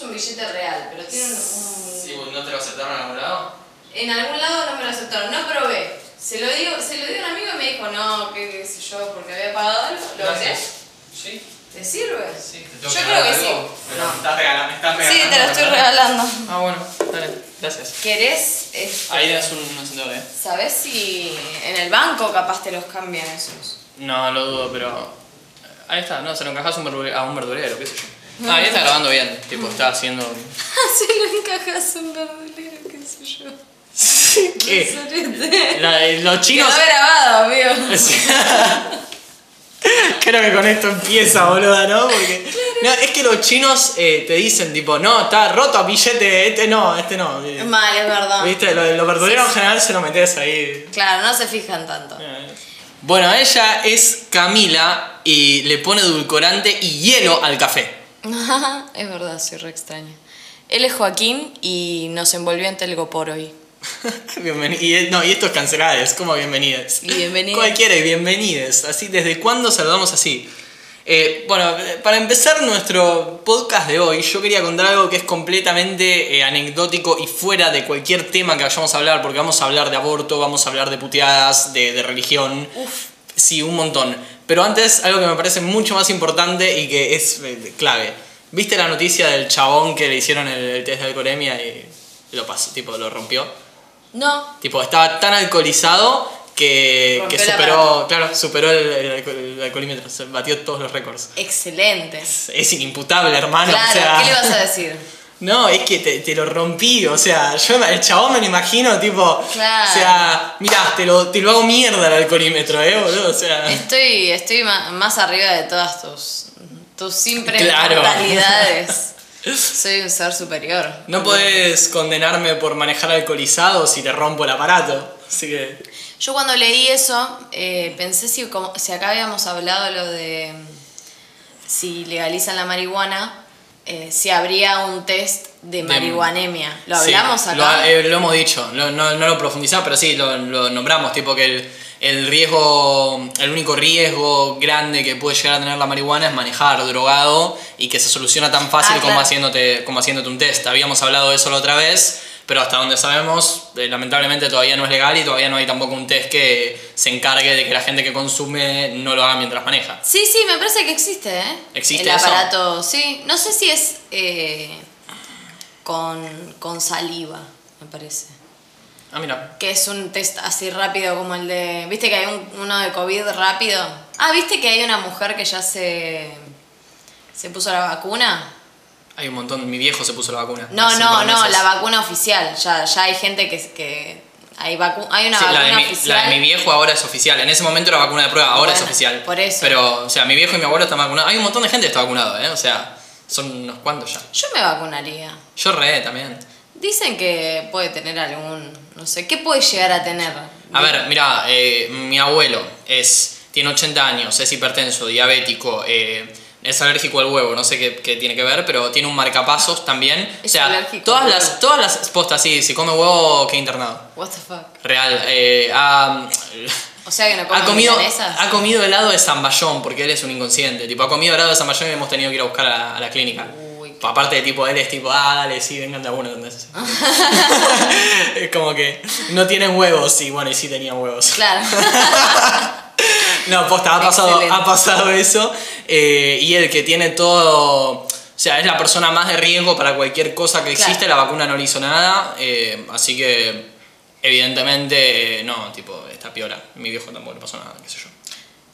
es un billete real, pero tiene un... Sí, ¿no te lo aceptaron en algún lado? En algún lado no me lo aceptaron, no probé. Se lo digo, se lo dio a un amigo y me dijo, no, qué, qué sé yo, porque había pagado algo. ¿Lo Gracias. ves? Sí. ¿Te sirve? Sí, te tengo Yo que creo que sí. algo. Me estás regalando, me estás Sí, regalando. te lo estoy ¿verdad? regalando. Ah, bueno, dale, gracias. ¿Querés? este, Ahí das un, un encendedor, eh. ¿Sabés si en el banco capaz te los cambian esos? No, lo dudo, pero. Ahí está, no, se lo encajas a un verdure- a un verdurero, qué sé yo. Ah, ahí está grabando bien, tipo, está haciendo. si lo encajas un verdulero, qué sé yo. ¿Qué? Sorete. La- los chinos. Quedó grabado, amigo. Creo que con esto empieza, boluda, ¿no? Porque. No, es que los chinos eh, te dicen, tipo, no, está roto billete, este no, este no. Mal, es verdad. ¿Viste? Los, los verduleros en general se lo metes ahí. Claro, no se fijan tanto. Bueno, ella es Camila y le pone edulcorante y hielo al café. es verdad, soy re extraña. Él es Joaquín y nos envolvió en telgopor hoy. Y, no, y esto es cancelado, es como bienvenidas. Y bienvenidas. Cualquiera y bienvenides. Así, ¿desde cuándo saludamos así? Eh, bueno, para empezar nuestro podcast de hoy, yo quería contar algo que es completamente eh, anecdótico y fuera de cualquier tema que vayamos a hablar, porque vamos a hablar de aborto, vamos a hablar de puteadas, de, de religión. Sí, un montón. Pero antes, algo que me parece mucho más importante y que es eh, clave. ¿Viste la noticia del chabón que le hicieron el, el test de alcoholemia y lo pasó, tipo, lo rompió? No, Tipo, estaba tan alcoholizado que, superó, claro, superó el, el el alcoholímetro, se batió todos los récords. excelente. Es, es inimputable, hermano. Claro, o sea, ¿qué le vas a decir? No, es que te, te lo rompí, o sea, yo el chabón me lo imagino, tipo, Claro. o sea, mirá, te lo, te lo hago mierda el alcoholímetro, eh, boludo, o sea. Estoy, estoy más arriba de todas tus, tus simples Claro. mentalidades. Soy un ser superior. No podés condenarme por manejar alcoholizado si te rompo el aparato. Así que. Yo cuando leí eso, eh, pensé si, como, si acá habíamos hablado lo de si legalizan la marihuana, eh, si habría un test de marihuanemia. ¿Lo Sí, hablamos Lo, acá? eh, lo hemos dicho, lo- no, no lo profundizamos, pero sí, lo, lo nombramos, tipo que el, el riesgo, el único riesgo grande que puede llegar a tener la marihuana es manejar drogado y que se soluciona tan fácil Ah, como, claro. haciéndote, como haciéndote un test. Habíamos hablado de eso la otra vez, pero hasta donde sabemos, eh, lamentablemente todavía no es legal y todavía no hay tampoco un test que se encargue de que la gente que consume no lo haga mientras maneja. Sí, sí, me parece que existe, ¿eh? ¿Existe El eso? aparato, sí. No sé si es eh, con, con saliva, me parece. Ah, mira. Que es un test así rápido como el de... ¿Viste que hay un- uno de COVID rápido? Ah, ¿viste que hay una mujer que ya se, se puso la vacuna? Hay un montón, mi viejo se puso la vacuna. No, no, no, meses. la vacuna oficial. Ya, ya hay gente que... que hay, vacu hay una Sí, la, vacuna de mi, oficial. la de mi viejo ahora es oficial. En ese momento era vacuna de prueba, ahora es oficial. por eso. Pero, o sea, mi viejo y mi abuelo están vacunados. Hay un montón de gente que está vacunado, ¿eh? O sea, son unos cuantos ya. Yo me vacunaría. Yo re también. Dicen que puede tener algún... No sé, ¿qué puede llegar a tener? A ver, mira, eh, mi abuelo es, tiene 80 años, es hipertenso, diabético, eh, es alérgico al huevo, no sé qué, qué tiene que ver, pero tiene un marcapasos también. o Es sea, alérgico todas las, todas las postas, sí, si come huevo, queda internado. What the fuck. Real. eh, ha, O sea que no come ha comido, ha helado de zamballón, porque él es un inconsciente. Tipo, ha comido helado de zamballón y hemos tenido que ir a buscar a la, a la clínica. Uy, Aparte de tipo, él es tipo, ah, dale, sí, vengan de a uno. ¿entendés? es como que no tienen huevos, y bueno, y sí tenían huevos. Claro. No, posta, ha pasado, Excelente. ha pasado eso. eh, y el que tiene todo. O sea, es la persona más de riesgo para cualquier cosa que existe. Claro. La vacuna no le hizo nada. eh, así que, evidentemente, eh, no, tipo, está piola. Mi viejo tampoco le pasó nada, qué sé yo.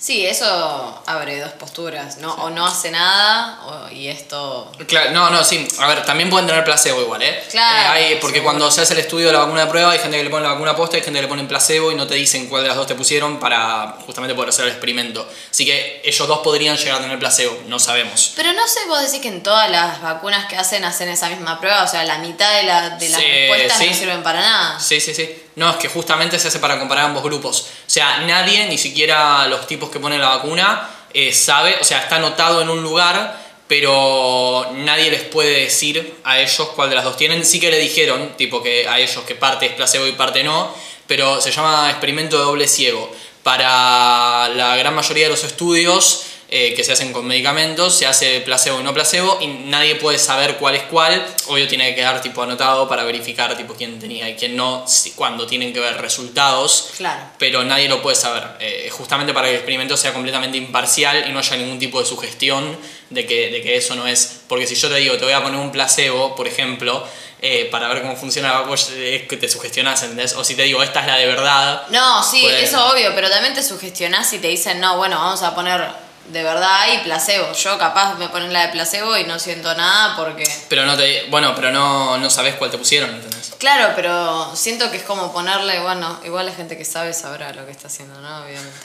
Sí, eso abre dos posturas, ¿no? O no hace nada, o- y esto... Claro, no, no, sí. A ver, también pueden tener placebo igual, ¿eh? Claro, Eh, hay- porque cuando se hace el estudio de la vacuna de prueba, hay gente que le pone la vacuna posta, hay gente que le ponen placebo y no te dicen cuál de las dos te pusieron para justamente poder hacer el experimento. Así que ellos dos podrían llegar a tener placebo, no sabemos. Pero no sé, vos decís que en todas las vacunas que hacen hacen esa misma prueba, o sea, la mitad de, la, de las Sí, respuestas no sirven para nada. Sí, sí, sí. No, es que justamente se hace para comparar ambos grupos. O sea, nadie, ni siquiera los tipos que ponen la vacuna, eh, sabe, o sea, está anotado en un lugar, pero nadie les puede decir a ellos cuál de las dos tienen. Sí que le dijeron, tipo, que a ellos que parte es placebo y parte no, pero se llama experimento de doble ciego. Para la gran mayoría de los estudios eh, que se hacen con medicamentos, se hace placebo y no placebo y nadie puede saber cuál es cuál. Obvio tiene que quedar tipo anotado para verificar tipo quién tenía y quién no, cuando tienen que ver resultados. Claro. Pero nadie lo puede saber. Eh, justamente para que el experimento sea completamente imparcial y no haya ningún tipo de sugestión de que, de que eso no es. Porque si yo te digo, te voy a poner un placebo, por ejemplo, eh, para ver cómo funciona, vos es que te sugestionás, ¿entendés? O si te digo, esta es la de verdad. No, sí, pues- eso obvio, pero también te sugestionás y te dicen, no, bueno, vamos a poner de verdad y placebo. Yo capaz me ponen la de placebo y no siento nada porque... Pero no te. Bueno, pero no, no sabes cuál te pusieron, ¿entendés? Claro, pero siento que es como ponerle, bueno, igual la gente que sabe sabrá lo que está haciendo, ¿no? Obviamente.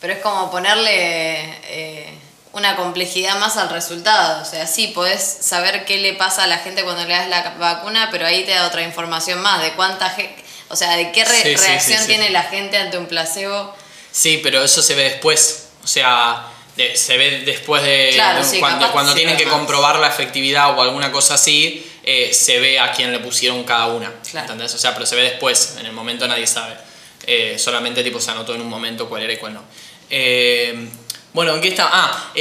Pero es como ponerle eh, una complejidad más al resultado. O sea, sí, podés saber qué le pasa a la gente cuando le das la vacuna, pero ahí te da otra información más de cuánta gente... O sea, de qué re- Sí, sí, reacción sí, sí. tiene la gente ante un placebo. Sí, pero eso se ve después. O sea, se ve después de. Claro, sí, cuando cuando tienen que comprobar la efectividad o alguna cosa así, eh, se ve a quién le pusieron cada una. Claro. ¿entendés? O sea, pero se ve después. En el momento nadie sabe. Eh, solamente tipo se anotó en un momento cuál era y cuál no. Eh, bueno, ¿en qué está? Ah,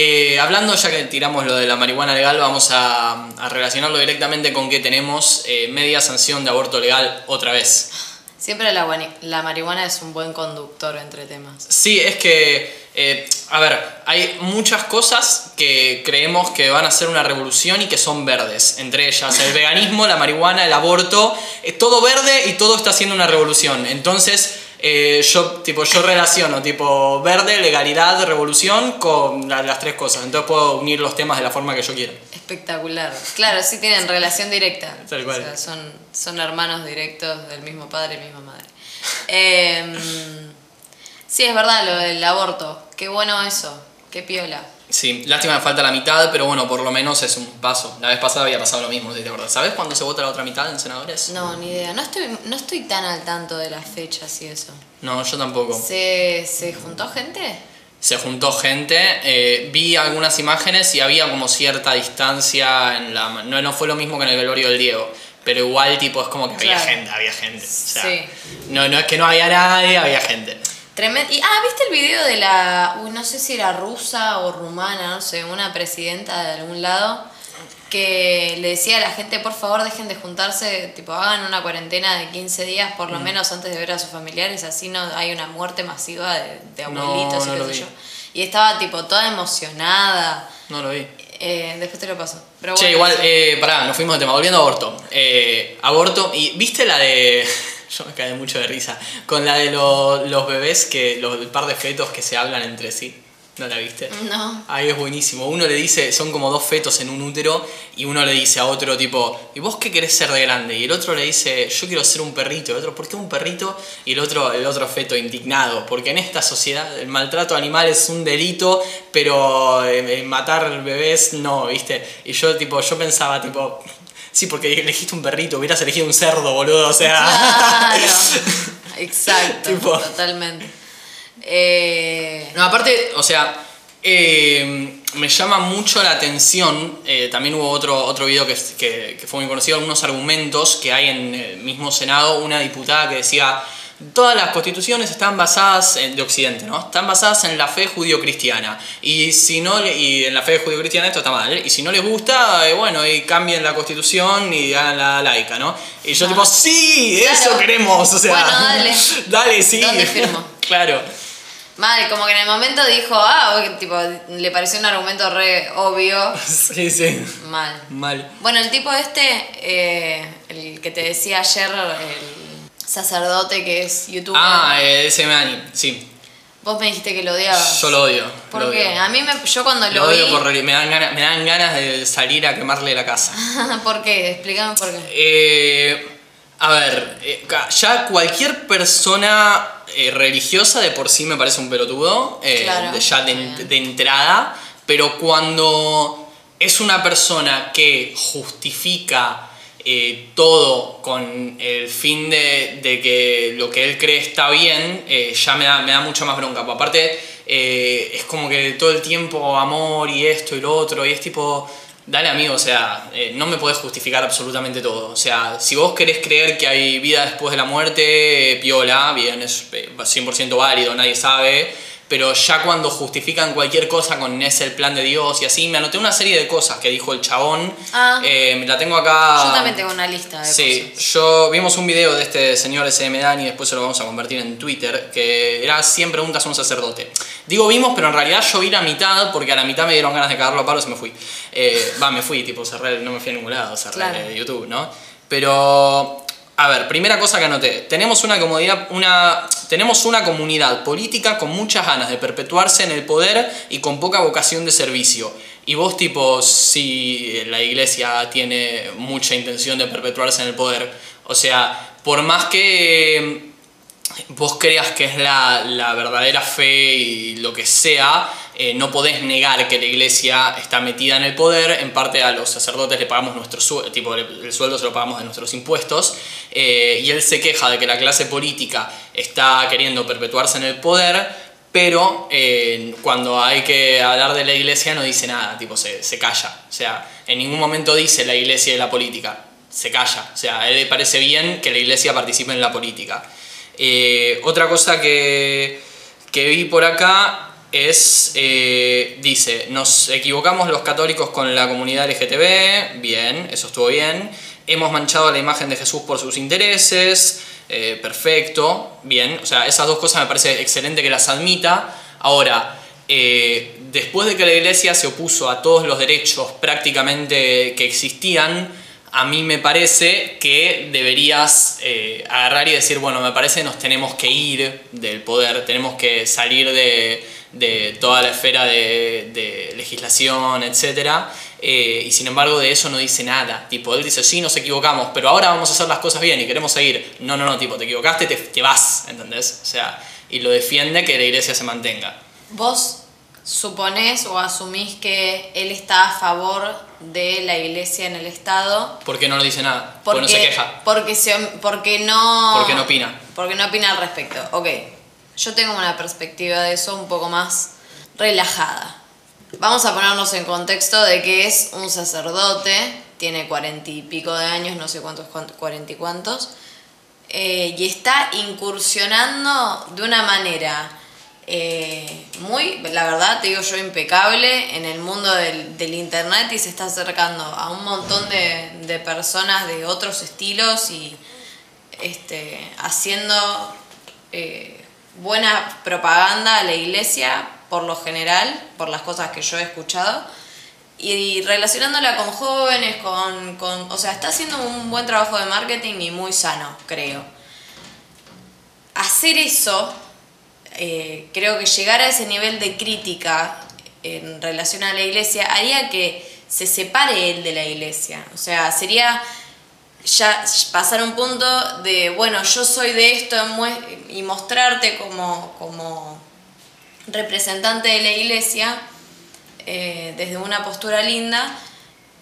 hablando ya que tiramos lo de la marihuana legal, vamos a, a relacionarlo directamente con que tenemos media sanción de aborto legal otra vez. Siempre la, la marihuana es un buen conductor entre temas. Sí, es que, eh, a ver, hay muchas cosas que creemos que van a ser una revolución y que son verdes. Entre ellas el veganismo, la marihuana, el aborto, es todo verde y todo está haciendo una revolución. Entonces, eh, yo, tipo, yo relaciono tipo verde, legalidad, revolución con la- las tres cosas. Entonces puedo unir los temas de la forma que yo quiera. Espectacular. Claro, sí tienen relación directa. Tal cual. O sea, son, son hermanos directos del mismo padre y misma madre. Em, sí, es verdad lo del aborto. Qué bueno eso. Qué piola. Sí, lástima que falta la mitad, pero bueno, por lo menos es un paso. La vez pasada había pasado lo mismo, si te acuerdas. ¿Sabes cuándo se vota la otra mitad en senadores? No, ni idea. No estoy, no estoy tan al tanto de las fechas y eso. No, yo tampoco. ¿Se, ¿Se juntó gente? se juntó gente, eh, vi algunas imágenes y había como cierta distancia en la... No, no fue lo mismo que en el velorio del Diego, pero igual tipo es como que había gente, había gente. O sea, Sí. no, no es que no había nadie, había gente. Tremendo. Y, ah, ¿viste el video de la, uy, no sé si era rusa o rumana, no sé, una presidenta de algún lado, que le decía a la gente, por favor, dejen de juntarse, tipo, hagan una cuarentena de 15 días, por lo Mm. menos antes de ver a sus familiares, así no hay una muerte masiva de, de abuelitos no y qué sé yo. Y estaba, tipo, toda emocionada. No lo vi. Eh, después te lo paso. Pero Che, igual, eh, pará, nos fuimos de tema. Volviendo a aborto. Eh, aborto, y ¿viste la de. Yo me caí mucho de risa. Con la de lo- los bebés, que los, el par de fetos que se hablan entre sí. ¿No la viste? No. Ahí es buenísimo. Uno le dice, son como dos fetos en un útero, y uno le dice a otro tipo, ¿y vos qué querés ser de grande? Y el otro le dice, yo quiero ser un perrito. El otro, ¿por qué un perrito? Y el otro, el otro feto indignado, porque en esta sociedad el maltrato animal es un delito, pero eh, eh, matar bebés no, ¿viste? Y yo tipo, yo pensaba tipo, sí, porque elegiste un perrito, hubieras elegido un cerdo, boludo, o sea. Claro. Exacto. Tipo- Totalmente. Eh, No, aparte, o sea, eh, me llama mucho la atención. eh, también hubo otro, otro video que, que, que fue muy conocido, algunos argumentos que hay en el mismo Senado. Una diputada que decía: Todas las constituciones están basadas en, de Occidente, ¿no? Están basadas en la fe judío-cristiana. Y si no y en la fe judío-cristiana esto está mal. Y si no les gusta, eh, bueno, y cambien la constitución y hagan la laica, ¿no? Y yo, Ah. tipo, sí, Claro. eso queremos. O sea, Bueno, dale. dale, sí. ¿Dónde firmo? claro. Mal, como que en el momento dijo, ah, tipo, le pareció un argumento re obvio. Sí, sí. Mal. Mal. Bueno, el tipo este, eh, el que te decía ayer, el sacerdote que es youtuber, Ah, eh, ese Manny, sí. vos me dijiste que lo odiabas. Yo lo odio. ¿Por lo qué? odio. A mí, me, yo cuando Lo lo, odio vi... por me dan, ganas, me dan ganas de salir a quemarle la casa. ¿Por qué? Explícame por qué. Eh, a ver, eh, ya cualquier persona eh, religiosa de por sí me parece un pelotudo, Claro. ya de entrada, pero cuando es una persona que justifica eh, todo con el fin de, de que lo que él cree está bien, eh, ya me da, me da mucho más bronca. Aparte, eh, es como que todo el tiempo amor y esto y lo otro, y es tipo, dale amigo, o sea, no me podés justificar absolutamente todo. O sea, si vos querés creer que hay vida después de la muerte, piola, bien, es eh, 100% válido, nadie sabe. Pero ya cuando justifican cualquier cosa con es el plan de Dios y así, me anoté una serie de cosas que dijo el chabón. Ah. Eh, la tengo acá. Yo también tengo una lista de Sí, cosas. yo vimos un video de este señor SM Dan y después se lo vamos a convertir en Twitter, que era 100 preguntas a un sacerdote. Digo vimos, pero en realidad yo vi la mitad porque a la mitad me dieron ganas de cagarlo a palos y me fui. Eh, Va, me fui, tipo, cerré, no me fui a ningún lado, cerré Claro. YouTube, ¿no? Pero, a ver, primera cosa que anoté. Tenemos una, comodidad, tenemos una comunidad política con muchas ganas de perpetuarse en el poder y con poca vocación de servicio. Y vos, tipo, si la iglesia tiene mucha intención de perpetuarse en el poder, o sea, por más que vos creas que es la, la verdadera fe y lo que sea, eh, no podés negar que la iglesia está metida en el poder. En parte a los sacerdotes le pagamos nuestro sueldo, tipo el el sueldo se lo pagamos de nuestros impuestos. eh, y él se queja de que la clase política está queriendo perpetuarse en el poder, pero eh, cuando hay que hablar de la iglesia no dice nada, tipo se, se calla. O sea, en ningún momento dice la iglesia y la política. Se calla. O sea, a él le parece bien que la iglesia participe en la política. Eh, otra cosa que, que vi por acá es, eh, dice, nos equivocamos los católicos con la comunidad LGTB, bien, eso estuvo bien, hemos manchado la imagen de Jesús por sus intereses, eh, perfecto, bien, o sea, esas dos cosas me parece excelente que las admita. Ahora, después de que la iglesia se opuso a todos los derechos prácticamente que existían, a mí me parece que deberías eh, agarrar y decir, bueno, me parece nos tenemos que ir del poder, tenemos que salir de, de toda la esfera de, de legislación, etc. Eh, y sin embargo de eso no dice nada. Tipo, él dice, sí, nos equivocamos, pero ahora vamos a hacer las cosas bien y queremos seguir. No, no, no, tipo, te equivocaste, te, te vas, ¿entendés? O sea, y lo defiende que la iglesia se mantenga. ¿Vos suponés o asumís que él está a favor de la iglesia en el Estado? ¿Por qué no lo dice nada? Porque, no se queja. Porque, se, porque no... Porque no opina. Porque no opina al respecto. Ok, yo tengo una perspectiva de eso un poco más relajada. Vamos a ponernos en contexto de que es un sacerdote, tiene cuarenta y pico de años, no sé cuántos, cuántos cuarenta y cuántos, eh, y está incursionando de una manera eh, muy, la verdad, te digo yo, impecable en el mundo del, internet y se está acercando a un montón de, de personas de otros estilos y este, haciendo eh, buena propaganda a la iglesia por lo general, por las cosas que yo he escuchado, y relacionándola con jóvenes, con, con, o sea, está haciendo un buen trabajo de marketing y muy sano, creo. Hacer eso, eh, creo que llegar a ese nivel de crítica en relación a la iglesia haría que se separe él de la iglesia. O sea, sería ya pasar un punto de, bueno, yo soy de esto y mostrarte como, como representante de la iglesia eh, desde una postura linda,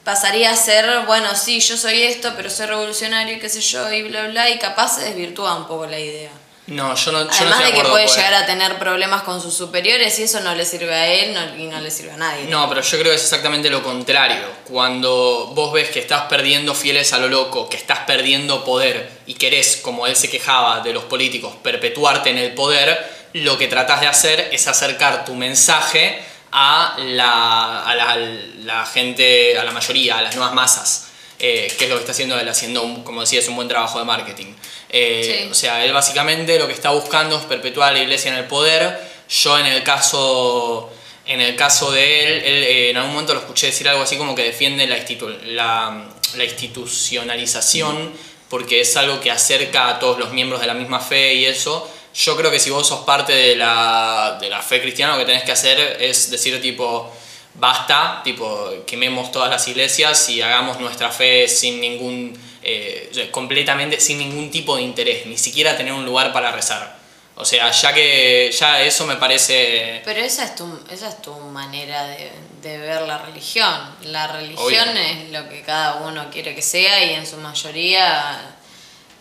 pasaría a ser, bueno, sí, yo soy esto, pero soy revolucionario y qué sé yo, y bla, bla, y capaz se desvirtúa un poco la idea. No, yo no, yo no Además estoy de que puede llegar a tener problemas con sus superiores y eso no le sirve a él no- y no le sirve a nadie. No, pero yo creo que es exactamente lo contrario. Cuando vos ves que estás perdiendo fieles a lo loco, que estás perdiendo poder y querés, como él se quejaba de los políticos, perpetuarte en el poder, lo que tratás de hacer es acercar tu mensaje a la, a la, la gente, a la mayoría, a las nuevas masas. eh, que es lo que está haciendo él, haciendo, un- como decías, un buen trabajo de marketing. Eh, Sí. O sea, él básicamente lo que está buscando es perpetuar a la iglesia en el poder. Yo en el caso, en el caso de él, él, eh, en algún momento lo escuché decir algo así como que defiende la, institu- la, la institucionalización porque es algo que acerca a todos los miembros de la misma fe y eso. Yo creo que si vos sos parte de la, de la fe cristiana, lo que tenés que hacer es decir tipo, basta, tipo, quememos todas las iglesias y hagamos nuestra fe sin ningún, eh, completamente sin ningún tipo de interés, ni siquiera tener un lugar para rezar. O sea, ya que ya eso me parece... Pero esa es tu, esa es tu manera de, de ver la religión. La religión Obvio. es lo que cada uno quiere que sea y en su mayoría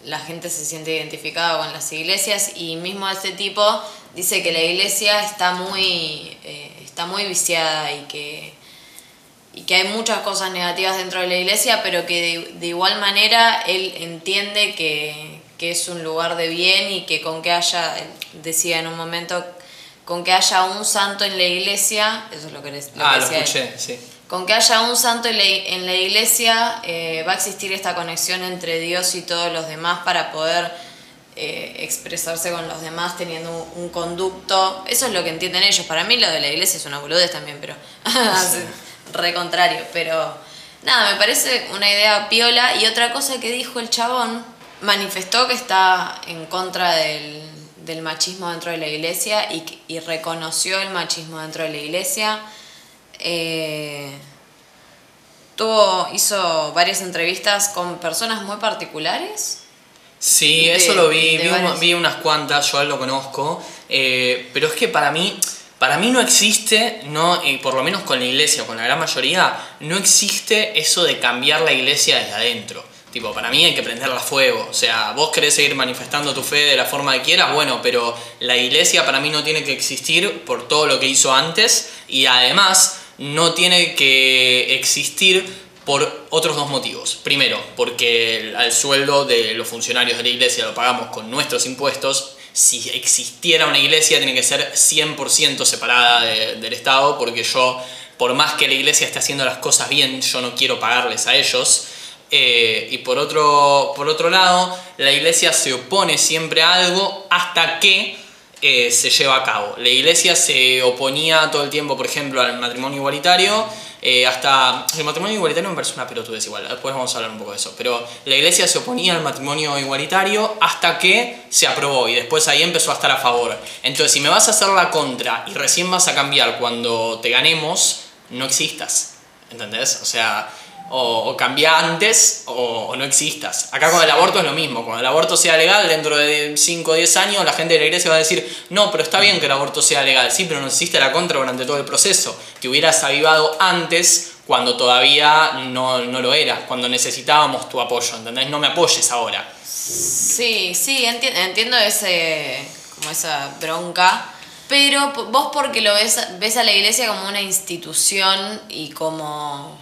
la gente se siente identificada con las iglesias y mismo este tipo dice que la iglesia está muy, eh, está muy viciada y que, y que hay muchas cosas negativas dentro de la iglesia, pero que de, de igual manera él entiende que, que es un lugar de bien y que con que haya, decía en un momento, con que haya un santo en la iglesia, eso es lo que, les, lo ah, que lo él. escuché, sí. Con que haya un santo en la, en la iglesia eh, va a existir esta conexión entre Dios y todos los demás para poder eh, expresarse con los demás teniendo un, un conducto. Eso es lo que entienden ellos. Para mí lo de la iglesia es una boludez también, pero re contrario. Pero nada, me parece una idea piola. Y otra cosa que dijo el chabón, manifestó que está en contra del, del machismo dentro de la iglesia y, reconoció el machismo dentro de la iglesia. Eh, tuvo, hizo varias entrevistas con personas muy particulares. Sí, De- eso lo vi, vi, un- varios. vi unas cuantas, yo a él lo conozco, eh, pero es que para mí, para mí no existe, no, y por lo menos con la iglesia, con la gran mayoría, no existe eso de cambiar la iglesia desde adentro. Tipo, para mí hay que prenderla a fuego. O sea, vos querés seguir manifestando tu fe de la forma que quieras, bueno, pero la iglesia para mí no tiene que existir por todo lo que hizo antes y además no tiene que existir por otros dos motivos. Primero, porque el, al sueldo de los funcionarios de la iglesia lo pagamos con nuestros impuestos. Si existiera una iglesia, tiene que ser 100% separada de- del Estado, porque yo, por más que la iglesia esté haciendo las cosas bien, yo no quiero pagarles a ellos. Eh, y por otro, por otro lado, la iglesia se opone siempre a algo hasta que eh, se lleva a cabo. La iglesia se oponía todo el tiempo, por ejemplo, al matrimonio igualitario, eh, hasta... El matrimonio igualitario me parece una pelotudez igual, después vamos a hablar un poco de eso, pero la iglesia se oponía al matrimonio igualitario hasta que se aprobó y después ahí empezó a estar a favor. Entonces, si me vas a hacer la contra y recién vas a cambiar cuando te ganemos, no existas. ¿Entendés? O sea, o, o cambia antes o, no existas. Acá con el aborto es lo mismo. Cuando el aborto sea legal, dentro de 5 o 10 años, la gente de la iglesia va a decir, no, pero está bien que el aborto sea legal. Sí, pero no existe la contra durante todo el proceso. Te hubieras avivado antes cuando todavía no, no lo era, cuando necesitábamos tu apoyo, ¿entendés? No me apoyes ahora. Sí, sí, enti- entiendo ese, como esa bronca, pero vos porque lo ves, ves a la iglesia como una institución y como,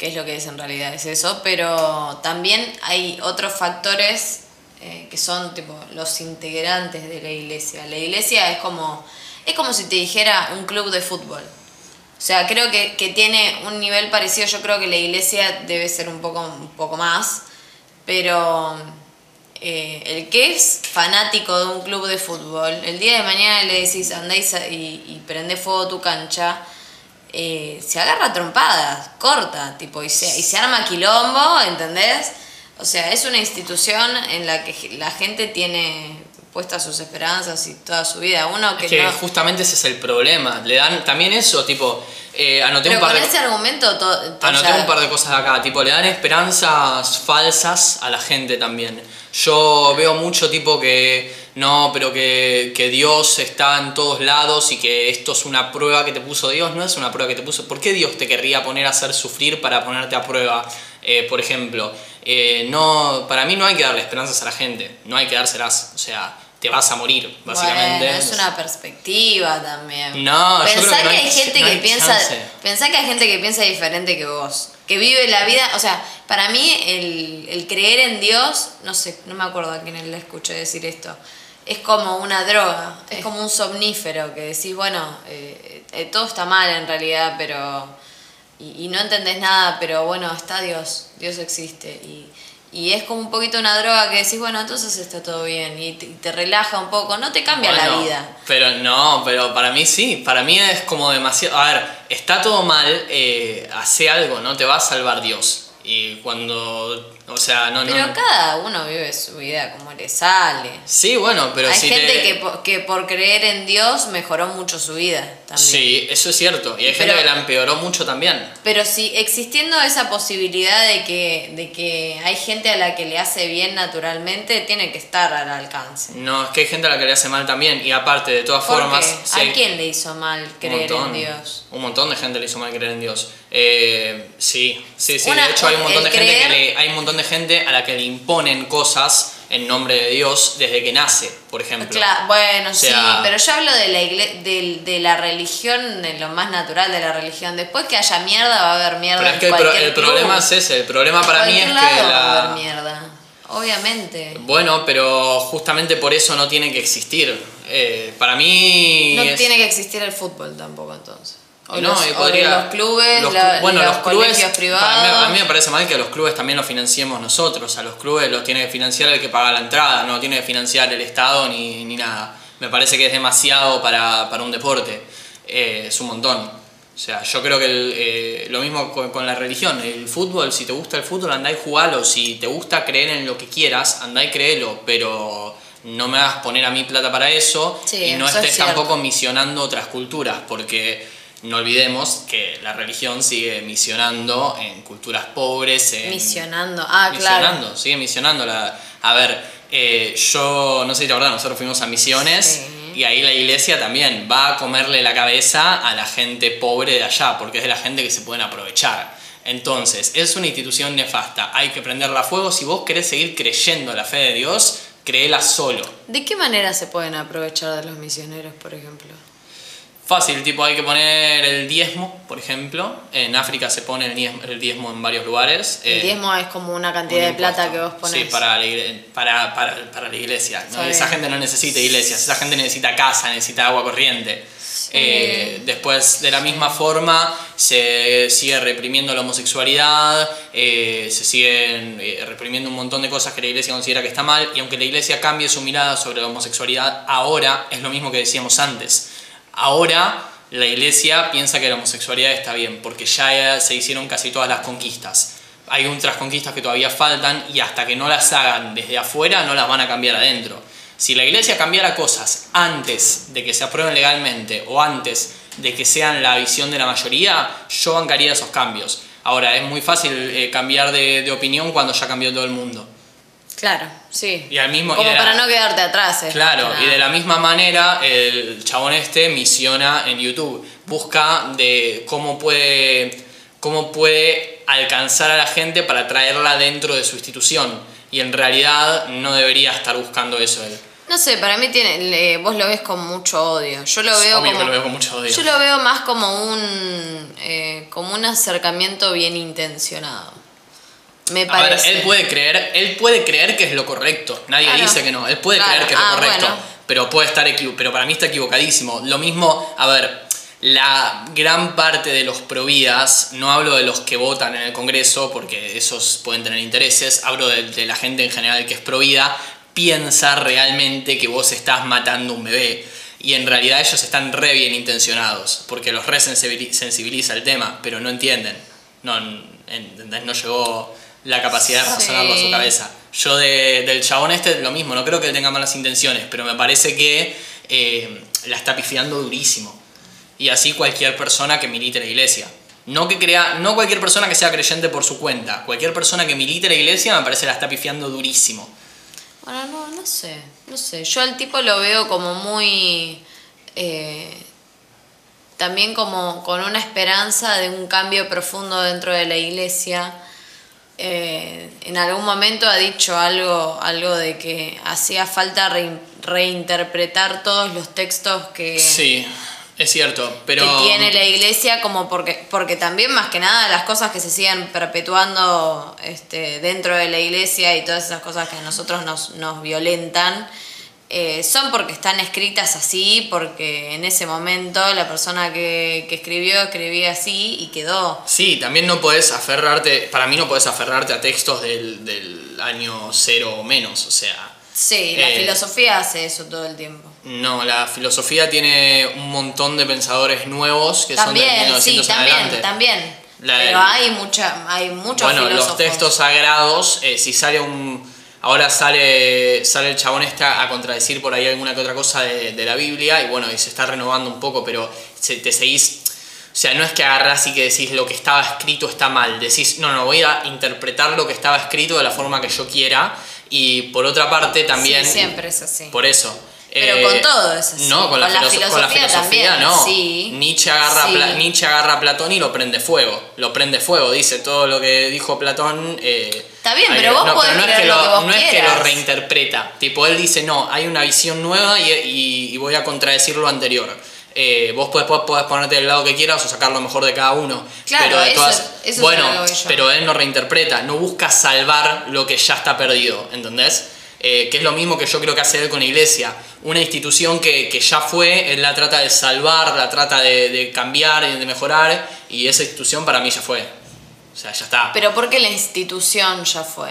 ¿qué es lo que es en realidad? Es eso, pero también hay otros factores eh, que son tipo los integrantes de la iglesia. La iglesia es como, es como si te dijera un club de fútbol. O sea, creo que, que tiene un nivel parecido. Yo creo que la iglesia debe ser un poco, un poco más. Pero eh, el que es fanático de un club de fútbol, el día de mañana le decís andá y, y prende fuego tu cancha, eh, se agarra trompadas, corta, tipo, y se, y se arma quilombo, ¿entendés? O sea, es una institución en la que la gente tiene puestas sus esperanzas y toda su vida. Uno que, Es que no- justamente ese es el problema. Le dan también eso, tipo, eh, anoté Pero un par con de... ese argumento Anoté un par de cosas de acá, tipo, le dan esperanzas falsas a la gente también. Yo veo mucho tipo que no, pero que, que Dios está en todos lados y que esto es una prueba que te puso Dios, no es una prueba que te puso. ¿Por qué Dios te querría poner a hacer sufrir para ponerte a prueba? Eh, por ejemplo, eh, no, para mí no hay que darle esperanzas a la gente, no hay que dárselas, o sea, te vas a morir, básicamente. Bueno, es una perspectiva también. No, yo pensá creo que no que hay- gente no que hay piensa. Pensá que hay gente que piensa diferente que vos. Que vive la vida. O sea, para mí el, el creer en Dios, no sé, no me acuerdo a quién le escuché decir esto. Es como una droga, es como un somnífero que decís, bueno, eh, eh, todo está mal en realidad, pero. Y, y no entendés nada, pero bueno, está Dios, Dios existe. Y, y es como un poquito una droga que decís, bueno, entonces está todo bien. Y te, y te relaja un poco, no te cambia la vida. Pero no, pero para mí sí. Para mí es como demasiado. A ver, está todo mal, eh, hace algo, no te va a salvar Dios. Y cuando. O sea, no, no. Pero cada uno vive su vida como le sale. Sí, bueno, pero Hay si gente te- que, que por creer en Dios mejoró mucho su vida también. Sí, eso es cierto. Y hay gente Pero- que la empeoró mucho también. Pero si existiendo esa posibilidad de que, de que hay gente a la que le hace bien naturalmente, tiene que estar al alcance. No, es que hay gente a la que le hace mal también. Y aparte, de todas ¿Por formas. qué? si ¿A hay- quién le hizo mal creer en Dios? Un montón de gente le hizo mal creer en Dios. Eh, sí, sí, sí. Una- de hecho, hay un montón de gente que le, hay un montón de gente a la que le imponen cosas en nombre de Dios desde que nace, por ejemplo. Cla- bueno, sí, sea- pero yo hablo de la, igle- de, de la religión, de lo más natural de la religión. Después que haya mierda, va a haber mierda Pero es en que el, pro- problema es ese. El problema para mí es que lado va a la. haber mierda. Obviamente. Bueno, pero justamente por eso no tiene que existir. Eh, para mí... No es- tiene que existir el fútbol tampoco entonces. O, No, los, y o podría- los clubes, los la- bueno, los, los clubes, privados. para mí- a mí me parece mal que los clubes también los financiemos nosotros. A los clubes los tiene que financiar el que paga la entrada, no tiene que financiar el Estado ni, ni nada. Me parece que es demasiado para, para un deporte. Eh, es un montón. O sea, yo creo que el, eh, lo mismo con, con la religión. El fútbol, si te gusta el fútbol, andá y jugalo. Si te gusta creer en lo que quieras, andá y créelo. Pero no me hagas poner a mí plata para eso Sí, y no es estés tampoco misionando otras culturas, porque no olvidemos que la religión sigue misionando en culturas pobres, en, Misionando. Ah, claro. misionando, sigue misionando. La, a ver, eh, yo no sé si te acordás, nosotros fuimos a Misiones Sí. y ahí la iglesia también va a comerle la cabeza a la gente pobre de allá, porque es de la gente que se pueden aprovechar. Entonces, es una institución nefasta, hay que prenderla a fuego. Si vos querés seguir creyendo en la fe de Dios, créela solo. ¿De qué manera se pueden aprovechar de los misioneros, por ejemplo? Fácil, tipo hay que poner el diezmo, por ejemplo. En África se pone el diezmo, el diezmo en varios lugares. El Eh, diezmo es como una un cantidad de plata que vos pones. Sí, para la, para, para, para la iglesia. ¿no? Esa gente no necesita iglesias, esa gente necesita casa, necesita agua corriente. Eh, después, de la misma forma, se sigue reprimiendo la homosexualidad, eh, se siguen eh, reprimiendo un montón de cosas que la iglesia considera que está mal, y aunque la iglesia cambie su mirada sobre la homosexualidad, ahora es lo mismo que decíamos antes. Ahora la iglesia piensa que la homosexualidad está bien, porque ya se hicieron casi todas las conquistas. Hay otras conquistas que todavía faltan y hasta que no las hagan desde afuera no las van a cambiar adentro. Si la iglesia cambiara cosas antes de que se aprueben legalmente o antes de que sean la visión de la mayoría, yo bancaría esos cambios. Ahora, es muy fácil eh, cambiar de, de opinión cuando ya cambió todo el mundo. Claro, sí. Y al mismo- y Como la- para no quedarte atrás. eh. Claro, y de la misma manera el chabón este misiona en YouTube. Busca de cómo puede, cómo puede alcanzar a la gente para traerla dentro de su institución. Y en realidad no debería estar buscando eso él. No sé, para mí tiene, vos lo ves con mucho odio. Yo lo veo Obvio como. que lo veo con mucho odio. Yo lo veo más como un. eh, como un acercamiento bien intencionado. Me A ver, él puede creer, él puede creer que es lo correcto. Nadie Claro. dice que no. Él puede Claro. creer que es Ah, lo correcto. bueno. Pero puede estar equivocado. Pero para mí está equivocadísimo. Lo mismo, a ver, la gran parte de los providas, no hablo de los que votan en el Congreso, porque esos pueden tener intereses, hablo de, de la gente en general que es provida, piensa realmente que vos estás matando un bebé. Y en realidad ellos están re bien intencionados, porque los re sensibili- sensibiliza el tema, pero no entienden. No, no llegó la capacidad de razonarlo a su Sí. cabeza. Yo de- del chabón este lo mismo, no creo que él tenga malas intenciones, pero me parece que eh, la está pifiando durísimo. Y así cualquier persona que milite la iglesia. No, que crea, no cualquier persona que sea creyente por su cuenta, cualquier persona que milite la iglesia me parece la está pifiando durísimo. Bueno, no, no sé, no sé. Yo al tipo lo veo como muy... eh, también como con una esperanza de un cambio profundo dentro de la iglesia. Eh, en algún momento ha dicho algo, algo de que hacía falta rein- reinterpretar todos los textos que, Sí, es cierto, pero... que tiene la iglesia como porque porque también más que nada las cosas que se siguen perpetuando este, dentro de la iglesia y todas esas cosas que a nosotros nos, nos violentan eh, son porque están escritas así porque en ese momento la persona que, que escribió escribía así y quedó. Sí, también no podés aferrarte, para mí no podés aferrarte a textos del, del año cero o menos, o sea... sí la Eh, filosofía hace eso todo el tiempo. No, la filosofía tiene un montón de pensadores nuevos que son de también 1900 sí también adelante. también. La- pero hay mucha hay muchos Bueno, filósofos. los textos sagrados, eh, si sale un... Ahora sale, sale el chabón este a contradecir por ahí alguna que otra cosa de, de la Biblia y bueno, y se está renovando un poco, pero se- te seguís... O sea, no es que agarrás y que decís lo que estaba escrito está mal. Decís, no, no, voy a interpretar lo que estaba escrito de la forma que yo quiera. Y por otra parte también... sí, siempre es así Por eso. Pero Eh, con todo es así. No, con, la, Con la filoso- con la filosofía filosofía también, no. sí. Nietzsche, agarra Sí. Nietzsche agarra a Platón y lo prende fuego. Lo prende fuego, dice todo lo que dijo Platón. eh, Está bien, pero vos no, podés no es que lo lo, que vos no es que quieras. lo reinterpreta. Tipo, él dice, no, hay una visión nueva y, y- y voy a contradecir lo anterior. eh, vos podés, podés ponerte del lado que quieras o sacar lo mejor de cada uno. Claro, pero de eso todas- es- eso es bueno, a lo que voy yo. pero él no reinterpreta, no busca salvar lo que ya está perdido, ¿entendés? Eh, que es lo mismo que yo creo que hace él con la iglesia. Una institución que, que ya fue, él la trata de salvar, la trata de, de cambiar, de mejorar, y esa institución para mí ya fue. O sea, ya está. Pero porque la institución ya fue.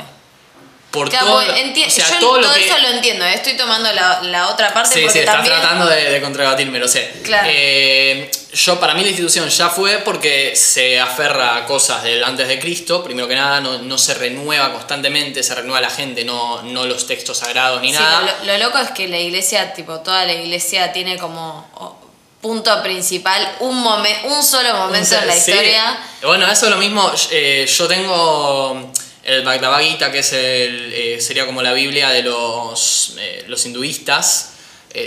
Por Claro, todo, o sea, yo todo todo, lo que... eso lo entiendo, eh, estoy tomando la, la otra parte Sí, porque sí, estás también... tratando de, de contrabatirme, lo sé. Claro. Eh, yo, para mí, la institución ya fue porque se aferra a cosas del antes de Cristo. Primero que nada, no, no se renueva constantemente, se renueva la gente, no, no los textos sagrados ni Sí, nada. lo, lo loco es que la iglesia, tipo, toda la iglesia tiene como punto principal un, momen- un solo momento en la Sí. historia. Bueno, eso es lo mismo. eh, yo tengo el Bhagavad Gita, que es el, eh, sería como la Biblia de los, eh, los hinduistas.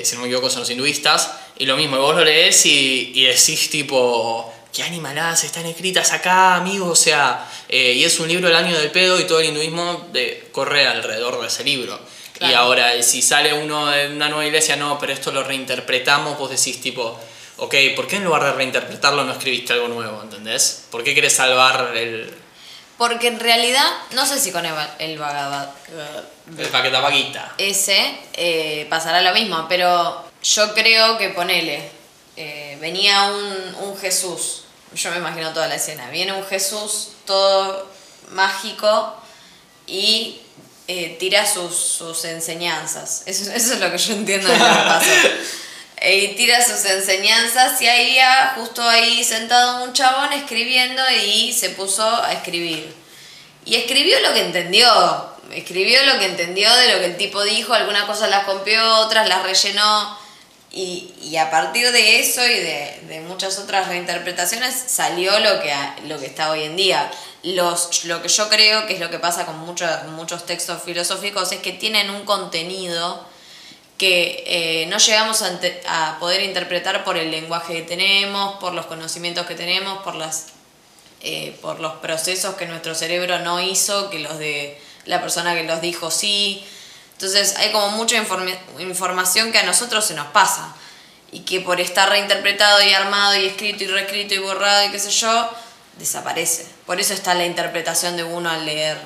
si no me equivoco, son los hinduistas. Y lo mismo, vos lo lees y, y decís tipo, ¿qué animaladas están escritas acá, amigos? O sea, y es un libro del año del pedo y todo el hinduismo de, corre alrededor de ese libro. Y ahora, si sale uno de una nueva iglesia, no, pero esto lo reinterpretamos, vos decís tipo, ok, ¿por qué en lugar de reinterpretarlo no escribiste algo nuevo? ¿Entendés? ¿Por qué querés salvar el, Porque en realidad, no sé si con el, el Bhagavad el paquetapaquita? ese eh, pasará lo mismo, pero yo creo que ponele, eh, venía un, un Jesús, yo me imagino toda la escena, viene un Jesús todo mágico y eh, tira sus, sus enseñanzas, eso, eso es lo que yo entiendo de lo que pasó. Eh, Y tira sus enseñanzas y ahí había justo ahí sentado un chabón escribiendo y se puso a escribir. Y escribió lo que entendió. Escribió lo que entendió de lo que el tipo dijo. Algunas cosas las copió, otras las rellenó. Y, y a partir de eso y de, de muchas otras reinterpretaciones salió lo que, lo que está hoy en día. Los, lo que yo creo que es lo que pasa con muchos, muchos textos filosóficos es que tienen un contenido que eh, no llegamos a, a poder interpretar por el lenguaje que tenemos, por los conocimientos que tenemos, por las eh, por los procesos que nuestro cerebro no hizo, que los de la persona que los dijo sí. Entonces hay como mucha informe- información que a nosotros se nos pasa y que por estar reinterpretado y armado y escrito y reescrito y borrado y qué sé yo, desaparece. Por eso está la interpretación de uno al leer.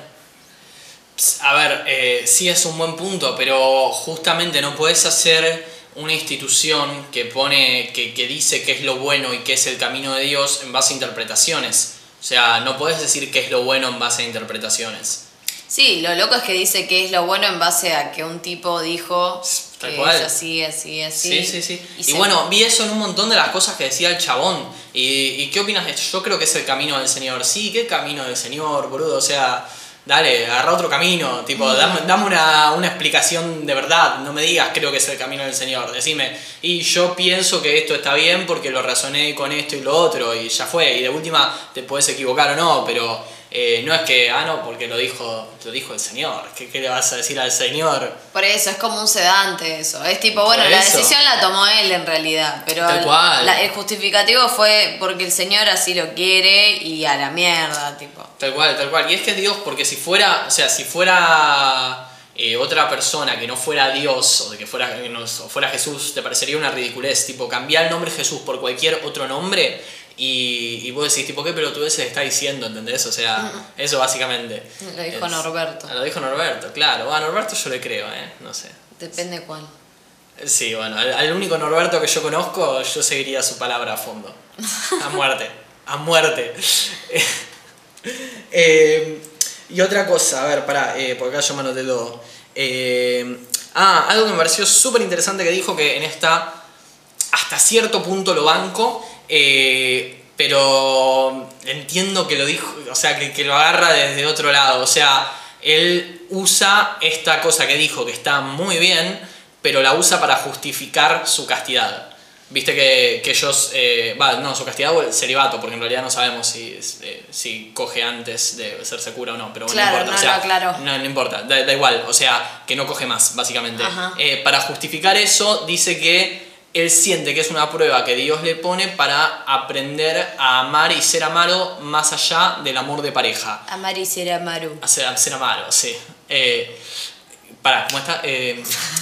A ver, eh, sí es un buen punto, pero justamente no puedes hacer una institución que pone, que, que dice qué es lo bueno y qué es el camino de Dios en base a interpretaciones. O sea, no puedes decir qué es lo bueno en base a interpretaciones. Sí, lo loco es que dice que es lo bueno en base a que un tipo dijo Tal que cual. es así, así, así. Sí, sí, sí. Y, bueno, vi eso en un montón de las cosas que decía el chabón. ¿Y, y qué opinas de esto? Yo creo que es el camino del Señor. Sí, ¿qué camino del Señor, boludo? O sea, dale, agarra otro camino. Tipo, dame, dame una, una explicación de verdad. No me digas, creo que es el camino del Señor. Decime, y yo pienso que esto está bien porque lo razoné con esto y lo otro. Y ya fue. Y de última, te puedes equivocar o no, pero. Eh, no es que, ah, no, porque lo dijo, lo dijo el Señor. ¿Qué, ¿Qué le vas a decir al Señor? Por eso, es como un sedante eso. Es tipo, bueno, la decisión la tomó él en realidad, pero Tal el- cual. la- el justificativo fue porque el Señor así lo quiere y a la mierda, tipo. Tal cual, tal cual. Y es que Dios, porque si fuera, o sea, si fuera eh, otra persona que no fuera Dios o de que fuera, no- o fuera Jesús, te parecería una ridiculez. Tipo, cambiar el nombre Jesús por cualquier otro nombre y, y vos decís, tipo, ¿qué pelotudeces está diciendo? ¿Entendés? O sea, eso básicamente. Lo dijo es- Norberto. Ah, Lo dijo Norberto, claro. A Norberto yo le creo, ¿eh? No sé. Depende cuál. Sí, bueno, al, al único Norberto que yo conozco, yo seguiría su palabra a fondo. A muerte. A muerte. Eh, y otra cosa, a ver, pará, eh, por acá yo me anoté todo. Eh, ah, algo que me pareció súper interesante que dijo que en esta, hasta cierto punto lo banco, eh, pero entiendo que lo dijo, o sea, que, que lo agarra desde otro lado. O sea, él usa esta cosa que dijo que está muy bien, pero la usa para justificar su castidad. Viste que, que ellos, eh, va, no, su castidad o el celibato, porque en realidad no sabemos si, eh, si coge antes de serse cura o no, pero bueno, Claro, no importa. no, o sea, no, claro. no, no importa, da, da igual, o sea, que no coge más, básicamente. Eh, para justificar eso, dice que él siente que es una prueba que Dios le pone para aprender a amar y ser amado más allá del amor de pareja. Amar y ser Amaru. A ser, a ser amado, sí. Eh, pará, ¿cómo está? Eh,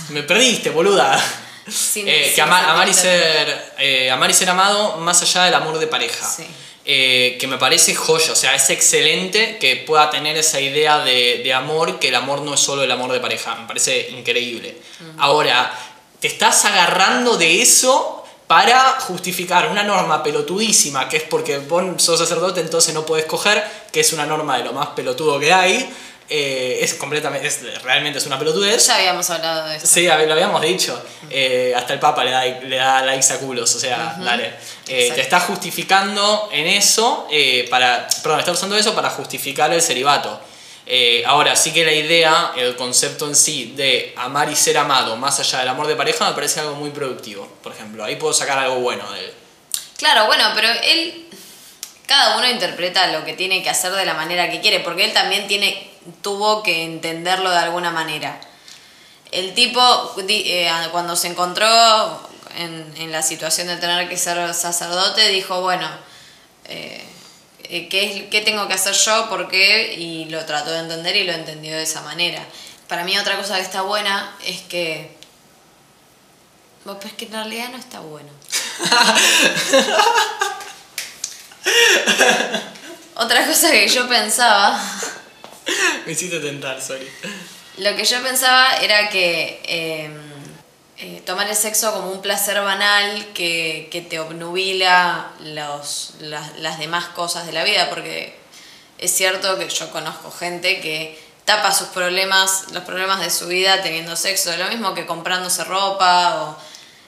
me perdiste, boluda. Sin- Eh, sin que ama- amar, y ser, eh, amar y ser amado más allá del amor de pareja. Sí. Eh, que me parece joya, o sea, es excelente que pueda tener esa idea de, de amor, que el amor no es solo el amor de pareja, me parece increíble. Ahora, te estás agarrando de eso para justificar una norma pelotudísima, que es porque vos sos sacerdote, entonces no puedes coger, que es una norma de lo más pelotudo que hay. Eh, es completamente, es, realmente es una pelotudez. Ya habíamos hablado de eso. Sí, lo habíamos dicho. Eh, hasta el Papa le da, le da likes a culos, o sea, dale. Eh, te estás justificando en eso, eh, para, perdón, estás usando eso para justificar el celibato. Eh, ahora, sí que la idea, el concepto en sí de amar y ser amado más allá del amor de pareja me parece algo muy productivo, por ejemplo. Ahí puedo sacar algo bueno de él. Claro, bueno, pero él. Cada uno interpreta lo que tiene que hacer de la manera que quiere, porque él también tiene, tuvo que entenderlo de alguna manera. El tipo, eh, cuando se encontró en, en la situación de tener que ser sacerdote, dijo, bueno, eh, eh, ¿qué, es- ¿qué tengo que hacer yo? ¿Por qué? Y lo trató de entender y lo entendió de esa manera. Para mí otra cosa que está buena es que... Pues que en realidad no está bueno. Otra cosa que yo pensaba, Me hiciste tentar, sorry. lo que yo pensaba era que eh, eh, tomar el sexo como un placer banal que, que te obnubila los, las, las demás cosas de la vida, porque es cierto que yo conozco gente que tapa sus problemas, los problemas de su vida teniendo sexo, lo mismo que comprándose ropa. O...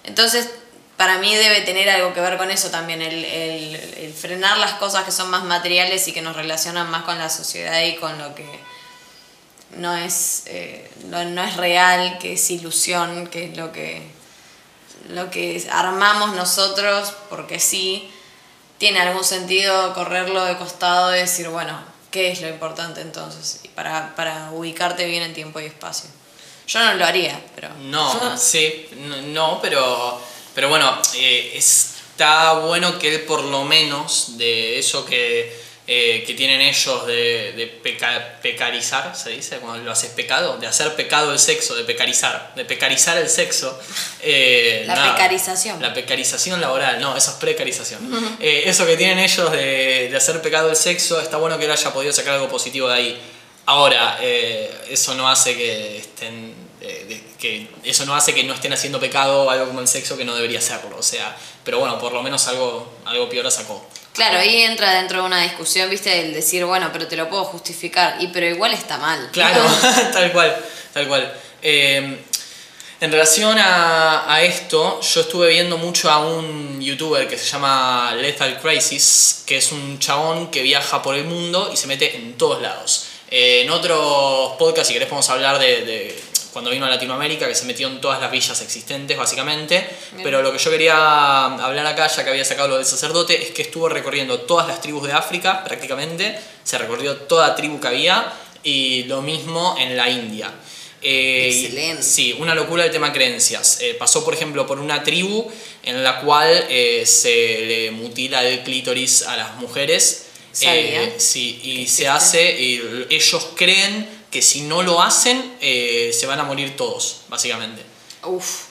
Entonces, para mí debe tener algo que ver con eso también, el, el- el frenar las cosas que son más materiales y que nos relacionan más con la sociedad y con lo que no es, eh, no, no es real, que es ilusión, que es lo que, lo que armamos nosotros, porque sí, tiene algún sentido correrlo de costado y decir, bueno, ¿qué es lo importante entonces? Y para, para ubicarte bien en tiempo y espacio. Yo no lo haría, pero... No, sí, no, no, pero, pero bueno, eh, está bueno que él por lo menos de eso que, eh, que tienen ellos de, de peca- pecarizar, se dice, cuando lo haces pecado, de hacer pecado el sexo, de pecarizar, de pecarizar el sexo. eh, La nada. pecarización. La pecarización laboral, no, eso es precarización. Eh, eso que tienen ellos de, de hacer pecado el sexo, está bueno que él haya podido sacar algo positivo de ahí. Ahora, eso no hace que estén. que eso no hace que no estén haciendo pecado algo como el sexo que no debería serlo. O sea, pero bueno, por lo menos algo, algo peor sacó. Claro, ahí entra dentro de una discusión, viste, el decir, bueno, pero te lo puedo justificar, y pero igual está mal. Claro, tal cual, tal cual. Eh, en relación a, a esto, yo estuve viendo mucho a un youtuber que se llama Lethal Crisis, que es un chabón que viaja por el mundo y se mete en todos lados. Eh, en otros podcasts, si querés, podemos hablar de, de cuando vino a Latinoamérica, que se metió en todas las villas existentes, básicamente. Bien. Pero lo que yo quería hablar acá, ya que había sacado lo del sacerdote, es que estuvo recorriendo todas las tribus de África, prácticamente. Se recorrió toda tribu que había, y lo mismo en la India. Eh, Excelente. Sí, una locura el tema creencias. Eh, pasó, por ejemplo, por una tribu en la cual eh, se le mutila el clítoris a las mujeres. Sí, y se existe. hace, y ellos creen que si no lo hacen, eh, se van a morir todos, básicamente. Uf,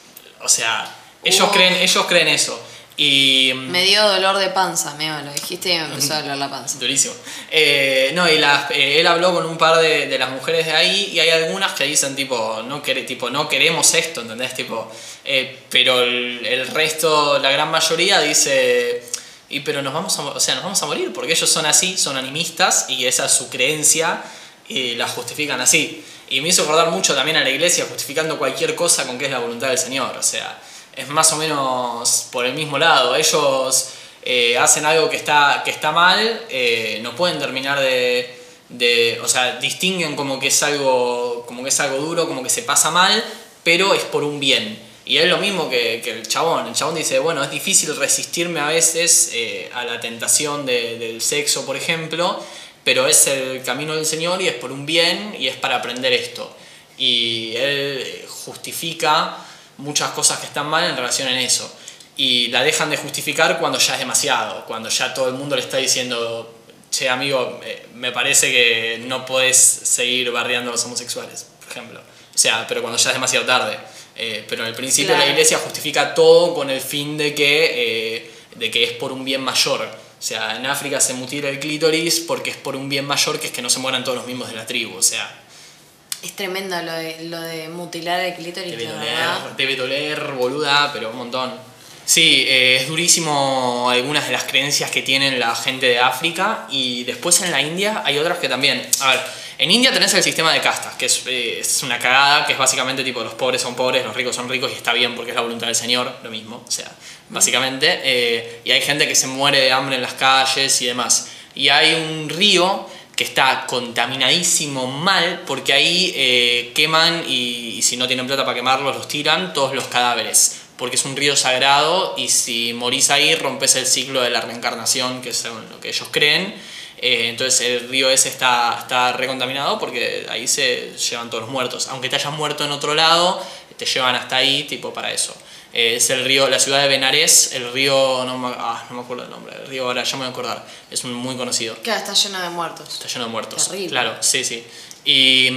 O sea, ellos, Wow. creen, ellos creen eso. Y mm, me dio dolor de panza, me lo dijiste y me empezó a doler la panza. Durísimo. Eh, no, y las, eh, él habló con un par de, de las mujeres de ahí y hay algunas que dicen tipo, no, quere- tipo, no queremos esto, ¿entendés? Tipo, eh, pero el, el resto, la gran mayoría dice, y pero nos vamos a, o sea, nos vamos a morir porque ellos son así, son animistas y esa es su creencia y la justifican así. Y me hizo acordar mucho también a la iglesia justificando cualquier cosa con que es la voluntad del Señor, o sea, es más o menos por el mismo lado. Ellos eh, hacen algo que está, que está mal, eh, no pueden terminar de, de- O sea, distinguen como que, es algo, como que es algo duro, como que se pasa mal, pero es por un bien. Y es lo mismo que, que el chabón. El chabón dice, bueno, es difícil resistirme a veces eh, a la tentación de- del sexo, por ejemplo, pero es el camino del Señor y es por un bien y es para aprender esto. Y él justifica muchas cosas que están mal en relación en eso. Y la dejan de justificar cuando ya es demasiado, cuando ya todo el mundo le está diciendo, che amigo, eh, me parece que no podés seguir bardeando a los homosexuales, por ejemplo. O sea, pero cuando ya es demasiado tarde. Eh, pero en el principio la Claro. iglesia justifica todo con el fin de que, eh, de que es por un bien mayor. O sea, en África se mutila el clítoris porque es por un bien mayor que es que no se mueran todos los miembros de la tribu. O sea, Es tremendo lo de, lo de mutilar el clítoris, debe doler, verdad. debe doler, boluda, pero un montón. Sí, eh, es durísimo algunas de las creencias que tienen la gente de África y después en la India hay otras que también. A ver, en India tenés el sistema de castas, que es, eh, es una cagada, que es básicamente tipo los pobres son pobres, los ricos son ricos y está bien porque es la voluntad del Señor, lo mismo, o sea, básicamente. eh, y hay gente que se muere de hambre en las calles y demás. Y hay un río que está contaminadísimo mal porque ahí eh, queman y, y si no tienen plata para quemarlos los tiran todos los cadáveres porque es un río sagrado y si morís ahí rompes el ciclo de la reencarnación que es lo que ellos creen Eh, entonces el río ese está, está recontaminado porque ahí se llevan todos los muertos aunque te hayas muerto en otro lado te llevan hasta ahí tipo para eso Eh, es el río, la ciudad de Benarés, el río, no me, ah, no me acuerdo el nombre, el río ahora ya me voy a acordar, es muy conocido. Claro, está lleno de muertos. Está lleno de muertos. Terrible. Claro, sí, sí. Y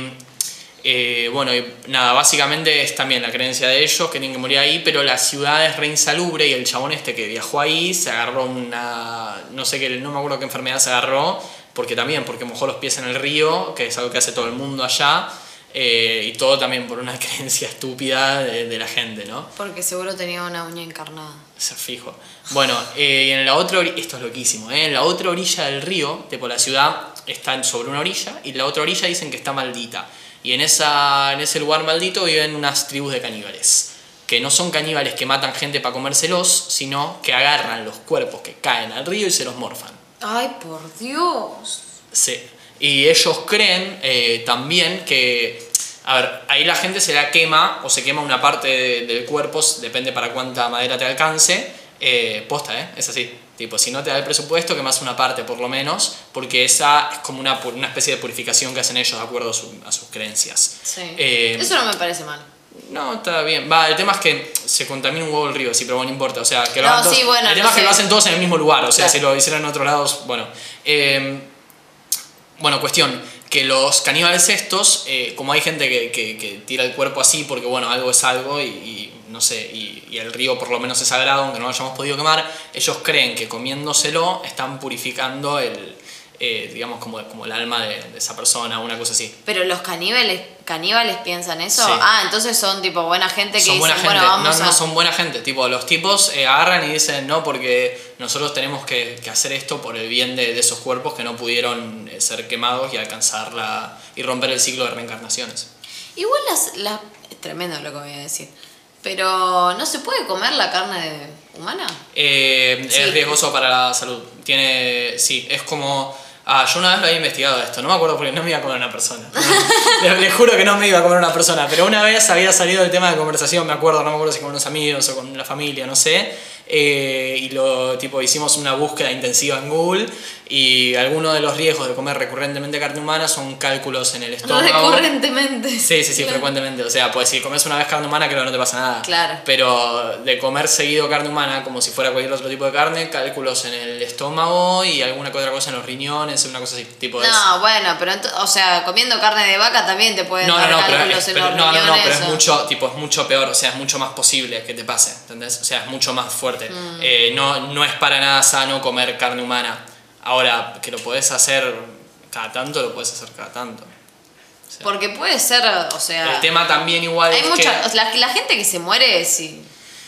eh, bueno, y nada, básicamente es también la creencia de ellos que tienen que morir ahí, pero la ciudad es re insalubre y el chabón este que viajó ahí se agarró una, no sé qué, no me acuerdo qué enfermedad se agarró, porque también, porque mojó los pies en el río, que es algo que hace todo el mundo allá, eh, y todo también por una creencia estúpida de, de la gente, ¿no? Porque seguro tenía una uña encarnada. Se fijo. Bueno, eh, y en la otra ori- esto es loquísimo, ¿eh? en la otra orilla del río, tipo la ciudad está sobre una orilla y la otra orilla dicen que está maldita. Y en, esa, en ese lugar maldito viven unas tribus de caníbales. Que no son caníbales que matan gente para comérselos, sino que agarran los cuerpos que caen al río y se los morfan. Ay, por Dios. Sí. Y ellos creen eh, también que. A ver, ahí la gente se la quema o se quema una parte de- del cuerpo, depende para cuánta madera te alcance. Eh, posta, ¿eh? Es así. Tipo, si no te da el presupuesto, quemas una parte por lo menos, porque esa es como una, una especie de purificación que hacen ellos de acuerdo a, su- a sus creencias. Sí. Eh, Eso no me parece mal. No, está bien. Va, el tema es que se contamina un huevo el río, sí, pero bueno, no importa. O sea, que lo No, todos- sí, bueno, El tema no es que sé. lo hacen todos en el mismo lugar. O sea, Claro. si lo hicieran en otros lados, bueno. Eh, bueno, cuestión, que los caníbales estos, eh, como hay gente que, que- que tira el cuerpo así porque, bueno, algo es algo y, y no sé, y, y el río por lo menos es sagrado, aunque no lo hayamos podido quemar, ellos creen que comiéndoselo están purificando el, eh, digamos, como, como el alma de, de esa persona, una cosa así. Pero los caníbales, caníbales piensan eso. Sí. Ah, entonces son tipo buena gente que son dicen, buena gente, bueno, vamos no, a. no son buena gente. Tipo, los tipos eh, agarran y dicen, no, porque nosotros tenemos que, que hacer esto por el bien de, de esos cuerpos que no pudieron eh, ser quemados y alcanzar la. y romper el ciclo de reencarnaciones. Igual las, las- Es tremendo lo que voy a decir. Pero ¿no se puede comer la carne humana? Eh, Sí. Es riesgoso para la salud. Tiene. Sí, es como. Ah, yo una vez lo había investigado esto, no me acuerdo porque no me iba a comer una persona. No, les juro que no me iba a comer una persona, pero una vez había salido el tema de conversación, me acuerdo, no me acuerdo si con unos amigos o con la familia, no sé. eh, y lo tipo hicimos una búsqueda intensiva en Google y algunos de los riesgos de comer recurrentemente carne humana son cálculos en el estómago. Recurrentemente. Sí, sí, sí, Claro. frecuentemente. O sea, pues si comes una vez carne humana, creo que no te pasa nada. Claro. Pero de comer seguido carne humana, como si fuera cualquier otro tipo de carne, cálculos en el estómago y alguna que otra cosa en los riñones, una cosa así. Tipo es- No, bueno, pero o sea, comiendo carne de vaca también te pueden no, no, dar no, pero, cálculos en pero- los no, no, no, riñones, pero es o- mucho, tipo, es mucho peor, o sea, es mucho más posible que te pase, ¿entendés? O sea, es mucho más fuerte. Mm. Eh, no, no es para nada sano comer carne humana. Ahora, que lo podés hacer cada tanto, lo puedes hacer cada tanto. O sea, Porque puede ser, o sea... el tema también igual hay es mucha... que... la, la gente que se muere, sí.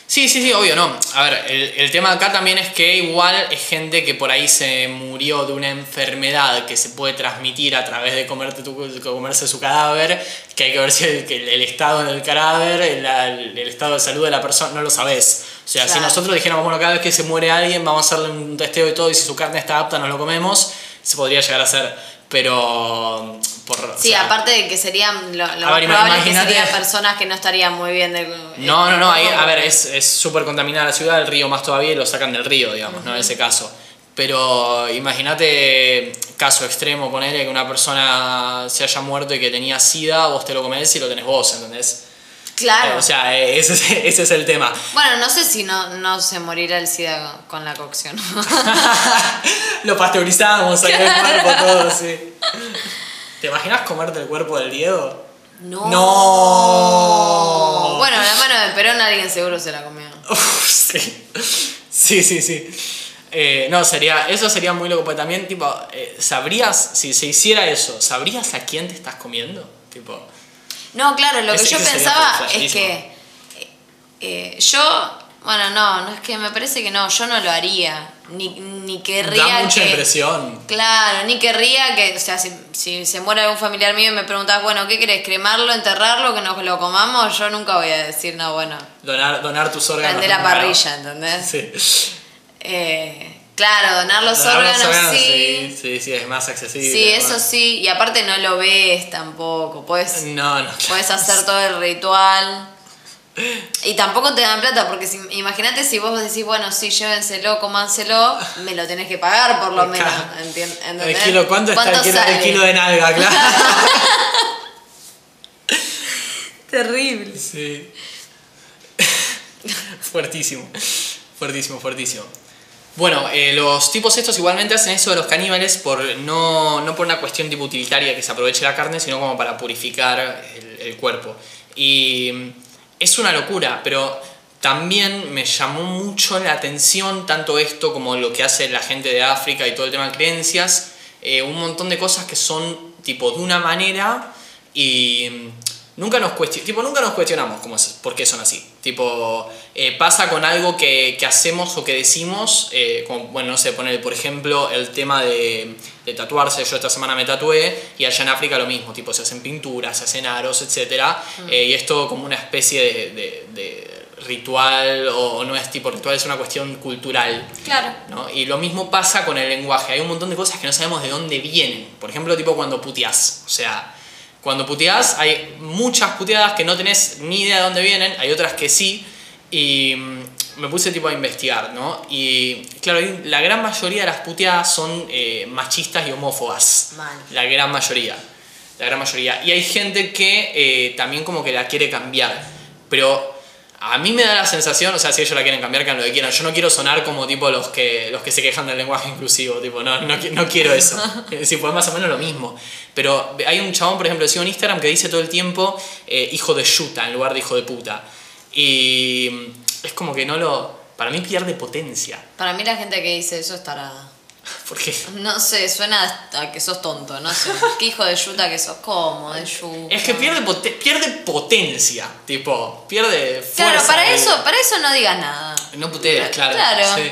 Sí, sí, sí, obvio, no. A ver, el, el tema acá también es que igual es gente que por ahí se murió de una enfermedad que se puede transmitir a través de comerte tu- comerse su cadáver, que hay que ver si el, el- el estado del cadáver, el, el- el estado de salud de la persona, no lo sabes. O sea, si Claro. nosotros dijéramos, bueno, cada vez que se muere alguien, vamos a hacerle un testeo y todo, y si su carne está apta, nos lo comemos, se podría llegar a hacer. Pero, por, o Sí, sea, aparte de que serían... Lo, lo ver, probable es que serían personas que no estarían muy bien de... No, no, no, ahí, a ver, es es súper contaminada la ciudad, el río más todavía y lo sacan del río, digamos, ¿no? En ese caso. Pero imagínate, caso extremo, ponerle que una persona se haya muerto y que tenía sida, vos te lo comés y lo tenés vos, ¿entendés? Claro. Eh, o sea, eh, ese es, ese es el tema. Bueno, no sé si no, no se morirá el SIDA con la cocción. lo pasteurizamos en el cuerpo, todo, sí. ¿Te imaginas comerte el cuerpo del Diego? No. No. Bueno, la mano de Perón alguien seguro se la comió. Uf, sí. Sí, sí, sí. Eh, no, sería, eso sería muy loco, porque también, tipo, eh, ¿sabrías, si se hiciera eso, ¿sabrías a quién te estás comiendo? Tipo, No, claro, lo que yo pensaba es que eh, yo, bueno, no, no es que me parece que no, yo no lo haría, ni, ni querría da mucha que... impresión. Claro, ni querría que, o sea, si, si se muere algún familiar mío y me preguntas, bueno, ¿qué querés? ¿Cremarlo, enterrarlo, que nos lo comamos? Yo nunca voy a decir, no, bueno, Donar, donar tus órganos. la parrilla, ¿entendés? Sí. Eh, claro, donar los Donar los órganos, sí, sí. sí, sí, es más accesible. Sí, eso sí, y aparte no lo ves tampoco, puedes, No, no. puedes hacer todo el ritual. Y tampoco te dan plata, porque si, imagínate si vos decís, bueno, sí, llévenselo, cómanselo, me lo tenés que pagar por lo menos. Claro. ¿entien- El ¿entendés? kilo, ¿Cuánto, está el kilo, el kilo de nalga? Claro. Terrible. Sí. fuertísimo. Fuertísimo, fuertísimo. Bueno, eh, los tipos estos igualmente hacen eso de los caníbales por no, no por una cuestión tipo utilitaria que se aproveche la carne, sino como para purificar el, cuerpo. Y mm, es una locura, pero también me llamó mucho la atención tanto esto como lo que hace la gente de África y todo el tema de creencias, eh, un montón de cosas que son tipo de una manera y mm, nunca nos, tipo, nunca nos cuestionamos cómo es, por qué son así. Tipo, eh, pasa con algo que, que hacemos o que decimos, eh, como, bueno, no sé, poner, por ejemplo, el tema de, de tatuarse. Yo esta semana me tatué y allá en África lo mismo, tipo, se hacen pinturas, se hacen aros, etc. Eh, y es todo como una especie de, de- de ritual, o, o no es tipo ritual, es una cuestión cultural. Claro. ¿no? Y lo mismo pasa con el lenguaje. Hay un montón de cosas que no sabemos de dónde vienen. Por ejemplo, tipo cuando puteás. O sea, cuando puteás hay muchas puteadas que no tenés ni idea de dónde vienen, hay otras que sí. Y mm, me puse tipo a investigar, ¿no? Y claro, la gran mayoría de las puteadas son eh, machistas y homófobas. La gran mayoría. La gran mayoría. Y hay gente que eh, también como que la quiere cambiar. Pero a mí me da la sensación, o sea, si ellos la quieren cambiar, que lo que quieran. Yo no quiero sonar como tipo los que, los que se quejan del lenguaje inclusivo. Tipo, no, no, no quiero eso. Es decir, pues más o menos lo mismo. Pero hay un chabón, por ejemplo, sigo en Instagram que dice todo el tiempo eh, hijo de yuta en lugar de hijo de puta. Y mm, es como que no lo... Para mí pierde potencia. Para mí la gente que dice eso es tarada. Porque No sé, suena a que sos tonto, no sé. ¿Qué hijo de yuta que sos? ¿Cómo? De yuta. es que pierde, pierde potencia. Tipo, pierde fuerza. Claro, para de- eso, para eso no digas nada. No putees, claro. Claro. sí.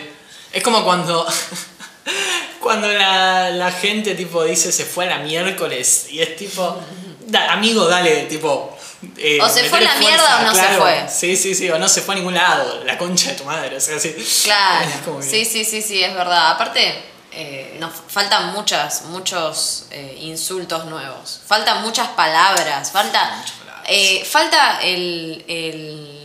Es como cuando. cuando la, la gente tipo dice se fue a la miércoles y es tipo. "Da- amigo, dale, tipo. eh, O se fue a la metele mierda o no se claro. fue. Sí, sí, sí, o no se fue a ningún lado. La concha de tu madre, o sea, así. Claro. Que- Sí, sí, sí, sí, es verdad. Aparte, eh, nos faltan muchas, muchos eh, insultos nuevos. Faltan muchas palabras. Falta. Muchas palabras. eh, falta el, el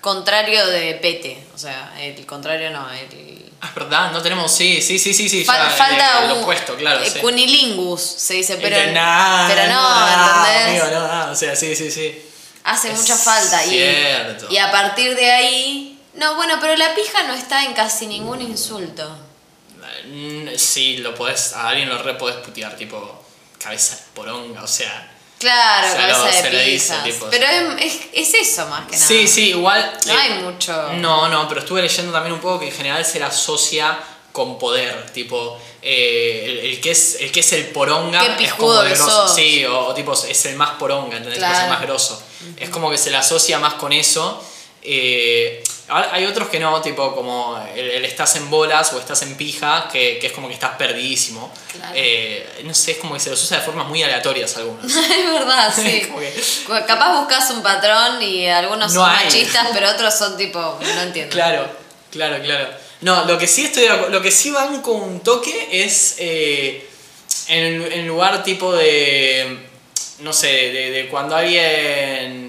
contrario de pete. O sea, el contrario no, el. Ah, es verdad, no tenemos. Sí, sí, sí, sí, sí. Fal- ya, falta eh, lo un. opuesto, claro. eh, sí. Cunilingus se dice, pero. Eh, nah, pero no, nah, ¿entendés? amigo, no, no, o sea, sí, sí, sí. Hace Es mucha falta. Y, cierto. y a partir de ahí. No, bueno, pero la pija no está en casi ningún insulto. Mm, Sí, lo podés, a alguien lo re podés putear, tipo, cabeza de poronga, o sea. Claro, Se cabeza lo- de se le dice, tipo, Pero es, es, es eso más que nada. Sí, sí, igual. No eh, hay mucho. No, no, pero estuve leyendo también un poco que en general se la asocia con poder, tipo, eh, el, el que es, el que es el poronga. Qué es como de grosso. sos. Sí, o, o tipo, es el más poronga, ¿entendés? Es el más grosso. Es como que se la asocia más con eso. Eh, hay otros que no, tipo como el, el estás en bolas o estás en pija, que, que es como que estás perdidísimo. Claro. Eh, no sé, es como que se los usa de formas muy aleatorias algunos. es verdad, sí. Que- Capaz buscas un patrón y algunos No son hay. machistas, pero otros son tipo. No entiendo. Claro, claro, claro. No, lo que sí estoy lo que sí van con un toque es eh, en, en lugar tipo de, no sé, de, de cuando alguien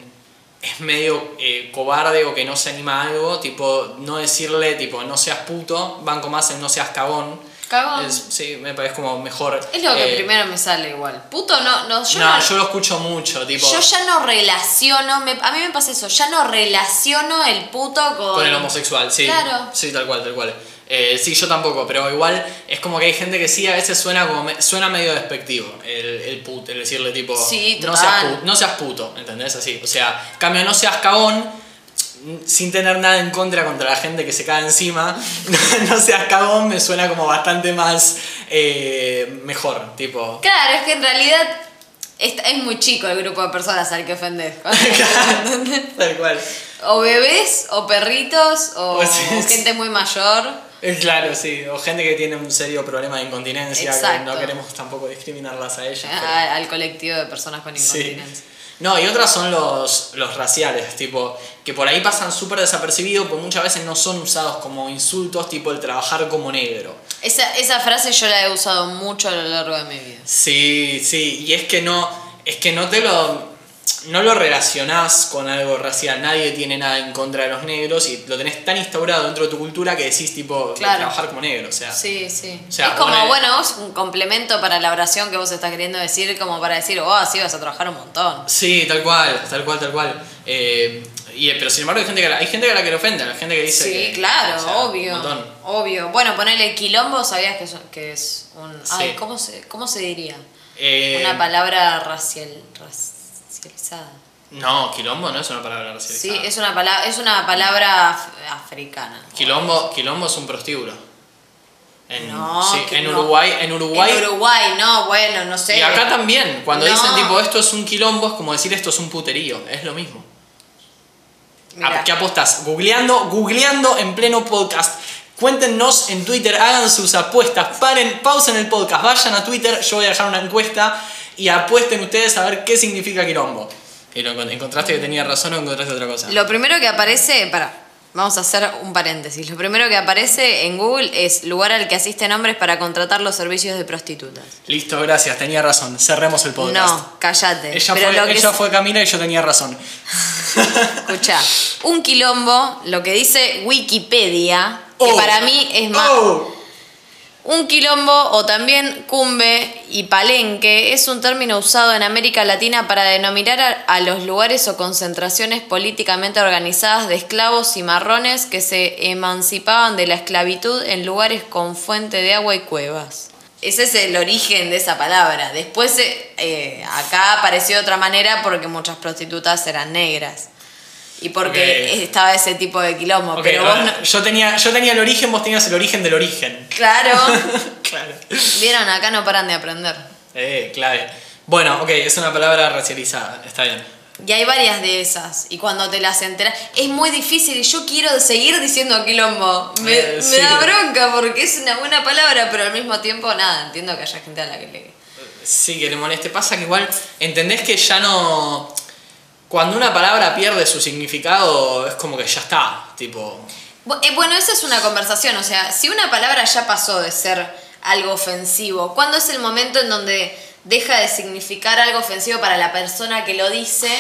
es medio eh, cobarde o que no se anima a algo, tipo no decirle tipo no seas puto, banco más en no seas cagón. Cagón. Es- sí, me parece como mejor. Es lo que eh, primero me sale igual. Puto no, no, yo no, no. yo lo escucho mucho, tipo yo ya no relaciono, me- a mí me pasa eso, ya no relaciono el puto con... Con el homosexual, sí. Claro. Sí, tal cual, tal cual. Eh, sí, yo tampoco, pero igual es como que hay gente que sí, a veces suena como me- suena medio despectivo el, el put, el decirle tipo Sí, no, seas puto, no seas puto, ¿entendés? Así. O sea, cambio no seas cagón, sin tener nada en contra contra la gente que se cae encima, no seas cagón me suena como bastante más eh, mejor, tipo. Claro, es que en realidad es, es muy chico el grupo de personas al que ofendes. Tal cual. o bebés, o perritos, o gente muy mayor. Claro, sí, o gente que tiene un serio problema de incontinencia, que no queremos tampoco discriminarlas a ellas. pero- a- al colectivo de personas con Sí. incontinencia. No, y otras son los, los raciales, tipo, que por ahí pasan súper desapercibidos, porque muchas veces no son usados como insultos, tipo el trabajar como negro. Esa, esa frase yo la he usado mucho a lo largo de mi vida. Sí, sí, y es que no, es que no te lo, no lo relacionás con algo racial, nadie tiene nada en contra de los negros y lo tenés tan instaurado dentro de tu cultura que decís tipo, Claro. trabajar como negro, o sea. Sí, sí. O sea, es como, bueno, es un complemento para la oración que vos estás queriendo decir, como para decir, oh, así vas a trabajar un montón. Sí, tal cual, tal cual, tal cual. Eh, y, pero sin embargo hay gente que, la- hay gente a la que le ofende, hay gente que dice Sí, que- claro, o sea, obvio. un montón. Obvio. Bueno, ponele quilombo, ¿sabías que es, que es un. Ay. ¿cómo se, ¿cómo se diría? Eh, Una palabra racial, racializada. No, quilombo no es una palabra Sí, racializada. es una palabra, es una palabra af- africana. Quilombo, quilombo es un prostíbulo. En, No, sí, en no. Uruguay, en Uruguay. En Uruguay, no, bueno, no sé. y acá también, cuando No. dicen tipo esto es un quilombo, es como decir esto es un puterío, es lo mismo. Mirá. ¿A ¿Qué apostas? Googleando, googleando en pleno podcast. Cuéntenos en Twitter, hagan sus apuestas, paren, pausen el podcast, vayan a Twitter, yo voy a dejar una encuesta y apuesten ustedes a ver qué significa quilombo. Y lo encont- encontraste que tenía razón o encontraste otra cosa. Lo primero que aparece, para, vamos a hacer un paréntesis. Lo primero que aparece en Google es lugar al que asisten hombres para contratar los servicios de prostitutas. Listo, gracias, tenía razón. Cerremos el podcast. No, cállate. Ella, Pero fue, lo que ella es- fue Camila y yo tenía razón. Escucha, un quilombo, lo que dice Wikipedia, que Oh. para mí es más. Oh. Un quilombo o también cumbe y palenque es un término usado en América Latina para denominar a, los lugares o concentraciones políticamente organizadas de esclavos y marrones que se emancipaban de la esclavitud en lugares con fuente de agua y cuevas. Ese es el origen de esa palabra. Después eh, acá apareció de otra manera porque muchas prostitutas eran negras. Y porque estaba ese tipo de quilombo. Pero vos ver, no- yo, tenía, yo tenía el origen, vos tenías el origen del origen. Claro. claro. Vieron, acá no paran de aprender. Eh, clave. Bueno, ok, es una palabra racializada, está bien. Y hay varias de esas. Y cuando te las enteras, es muy difícil. Y yo quiero seguir diciendo quilombo. Me, Eh, me da bronca porque es una buena palabra, pero al mismo tiempo, nada, entiendo que haya gente a la que le. Sí, que le moleste. Pasa que igual, ¿entendés que ya no... Cuando una palabra pierde su significado, es como que ya está, tipo... Eh, Bueno, esa es una conversación. O sea, si una palabra ya pasó de ser algo ofensivo, ¿cuándo es el momento en donde deja de significar algo ofensivo para la persona que lo dice,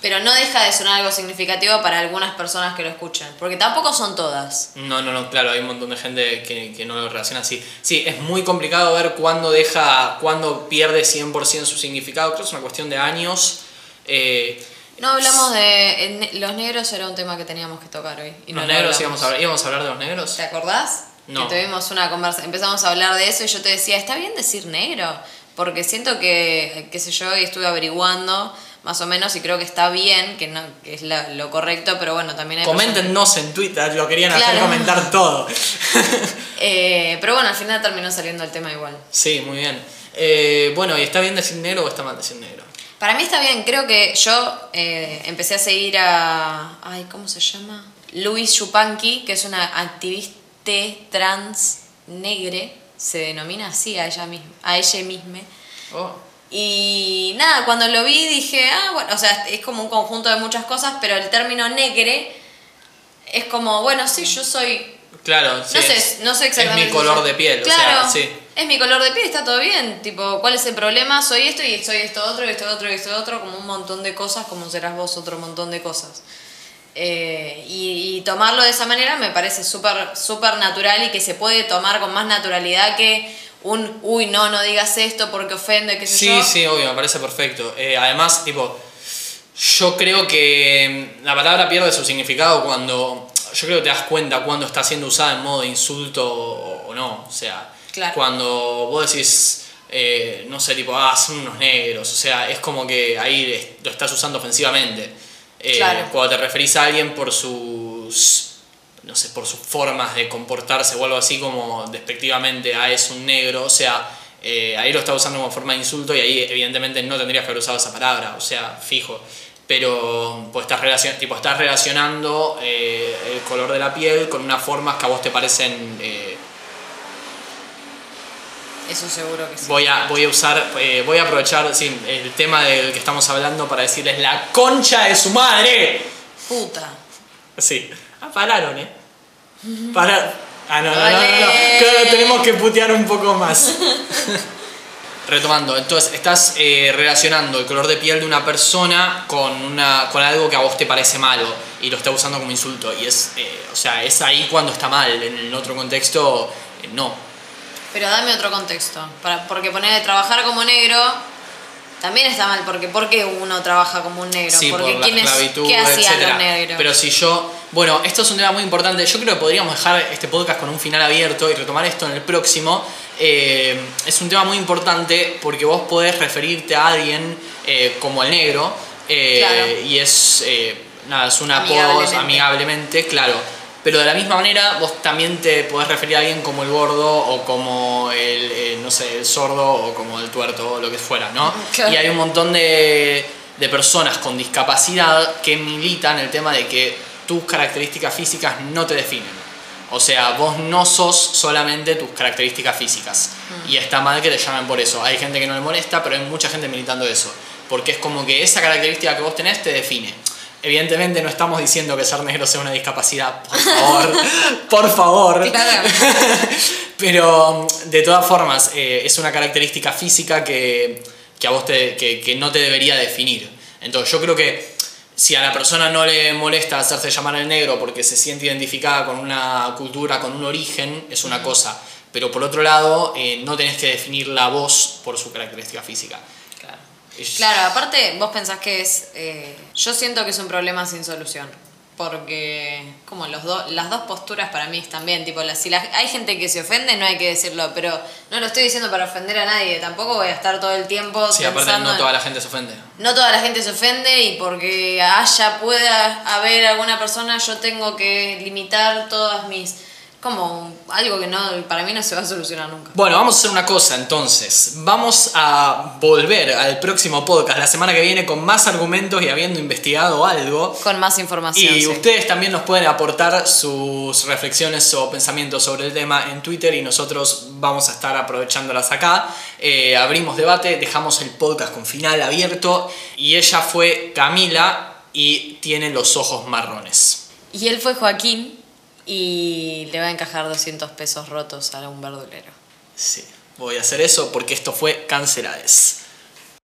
pero no deja de sonar algo significativo para algunas personas que lo escuchan? Porque tampoco son todas. No, no, no, claro, hay un montón de gente que, que no lo relaciona así. Sí, es muy complicado ver cuándo deja, cuándo pierde 100% su significado. Creo que es una cuestión de años. Eh, No hablamos de. los negros era un tema que teníamos que tocar hoy. Y los lo negros, íbamos a, hablar, íbamos a hablar de los negros. ¿Te acordás? No. Que tuvimos una conversa. Empezamos a hablar de eso y yo te decía, ¿está bien decir negro? Porque siento que, qué sé yo, y estuve averiguando más o menos y creo que está bien, que, no, que es la- lo correcto, pero bueno, también hay. personas- Coméntenos en Twitter, lo querían hacer comentar todo. Eh, pero bueno, al final terminó saliendo el tema igual. sí, muy bien. Eh, bueno, ¿y está bien decir negro o está mal decir negro? Para mí está bien, creo que yo eh, empecé a seguir a. Ay, ¿cómo se llama? Luis Chupanqui, que es una activista trans negre, se denomina así a ella misma, a ella misma. Oh. Y nada, cuando lo vi dije, ah, bueno, o sea, es como un conjunto de muchas cosas, pero el término negre es como, bueno, sí, yo soy Claro, sí, no sé, es- no sé exactamente. Es mi color de piel, claro, o sea, sí. Es mi color de piel, está todo bien. Tipo, ¿cuál es el problema? Soy esto y soy esto otro, y esto otro, y esto otro, como un montón de cosas, como serás vos otro montón de cosas. Eh, y, y tomarlo de esa manera me parece súper súper natural y que se puede tomar con más naturalidad que un, uy, no, no digas esto porque ofende, qué sé Sí, yo. sí, obvio, me parece perfecto. Eh, además, tipo, yo creo que mm, la palabra pierde su significado cuando, yo creo que te das cuenta cuando está siendo usada en modo de insulto o, o no. O sea, Claro. cuando vos decís, eh, no sé, tipo, ah, son unos negros. O sea, es como que ahí lo estás usando ofensivamente. Eh, Claro. Cuando te referís a alguien por sus no sé, por sus formas de comportarse o algo así como despectivamente, ah, es un negro, o sea, eh, ahí lo está usando como forma de insulto y ahí evidentemente no tendrías que haber usado esa palabra, o sea, fijo. Pero pues estás, relacion tipo, estás relacionando el color de la piel con unas formas que a vos te parecen... Eso seguro que sí. voy, a, voy a usar, eh, voy a aprovechar sí, el tema del que estamos hablando para decirles la concha de su madre. Puta. Sí. Ah, pararon, ¿eh? Pararon. Ah, no, no, no, no, no. Claro, tenemos que putear un poco más. Retomando, entonces estás eh, relacionando el color de piel de una persona con, una, con algo que a vos te parece malo y lo está usando como insulto. Y es, eh, o sea, es ahí cuando está mal. En el otro contexto, eh, no. Pero dame otro contexto. Para, porque poner trabajar como negro también está mal. Porque ¿por qué uno trabaja como un negro? Sí, porque por la ¿quién es- esclavitud, ¿qué hacían los negros? Pero si yo. Bueno, esto es un tema muy importante. Yo creo que podríamos dejar este podcast con un final abierto y retomar esto en el próximo. Eh, es un tema muy importante porque vos podés referirte a alguien eh, como el negro. eh, Claro. Y es. nada, es un apodo amigablemente, claro. Pero de la misma manera, vos también te podés referir a alguien como el gordo o como el, eh, no sé, el sordo o como el tuerto o lo que fuera, ¿no? Y hay un montón de, de personas con discapacidad que militan el tema de que tus características físicas no te definen. O sea, vos no sos solamente tus características físicas. Y está mal que te llamen por eso. Hay gente que no le molesta, pero hay mucha gente militando eso. Porque es como que esa característica que vos tenés te define. Evidentemente no estamos diciendo que ser negro sea una discapacidad, por favor, por favor. Pero de todas formas, eh, es una característica física que, que a vos te, que, que no te debería definir. Entonces yo creo que si a la persona no le molesta hacerse llamar el negro porque se siente identificada con una cultura, con un origen, es una cosa. Pero por otro lado, eh, no tenés que definir la voz por su característica física. Claro. Aparte vos pensás que es... eh, yo siento que es un problema sin solución. Porque como los dos las dos posturas para mí están bien. Tipo, la- si la- hay gente que se ofende, no hay que decirlo. Pero no lo estoy diciendo para ofender a nadie. Tampoco voy a estar todo el tiempo Sí, aparte no toda la gente se ofende. no toda la gente se ofende y porque haya, pueda haber alguna persona, yo tengo que limitar todas mis... Como algo que no para mí no se va a solucionar nunca. Bueno, vamos a hacer una cosa entonces. Vamos a volver al próximo podcast la semana que viene con más argumentos y habiendo investigado algo. Con más información. Y sí. ustedes también nos pueden aportar sus reflexiones o pensamientos sobre el tema en Twitter y nosotros vamos a estar aprovechándolas acá. Eh, abrimos debate, dejamos el podcast con final abierto y ella fue Camila y tiene los ojos marrones. Y él fue Joaquín y le va a encajar 200 pesos rotos a un verdulero. Sí, voy a hacer eso porque esto fue Cancelades.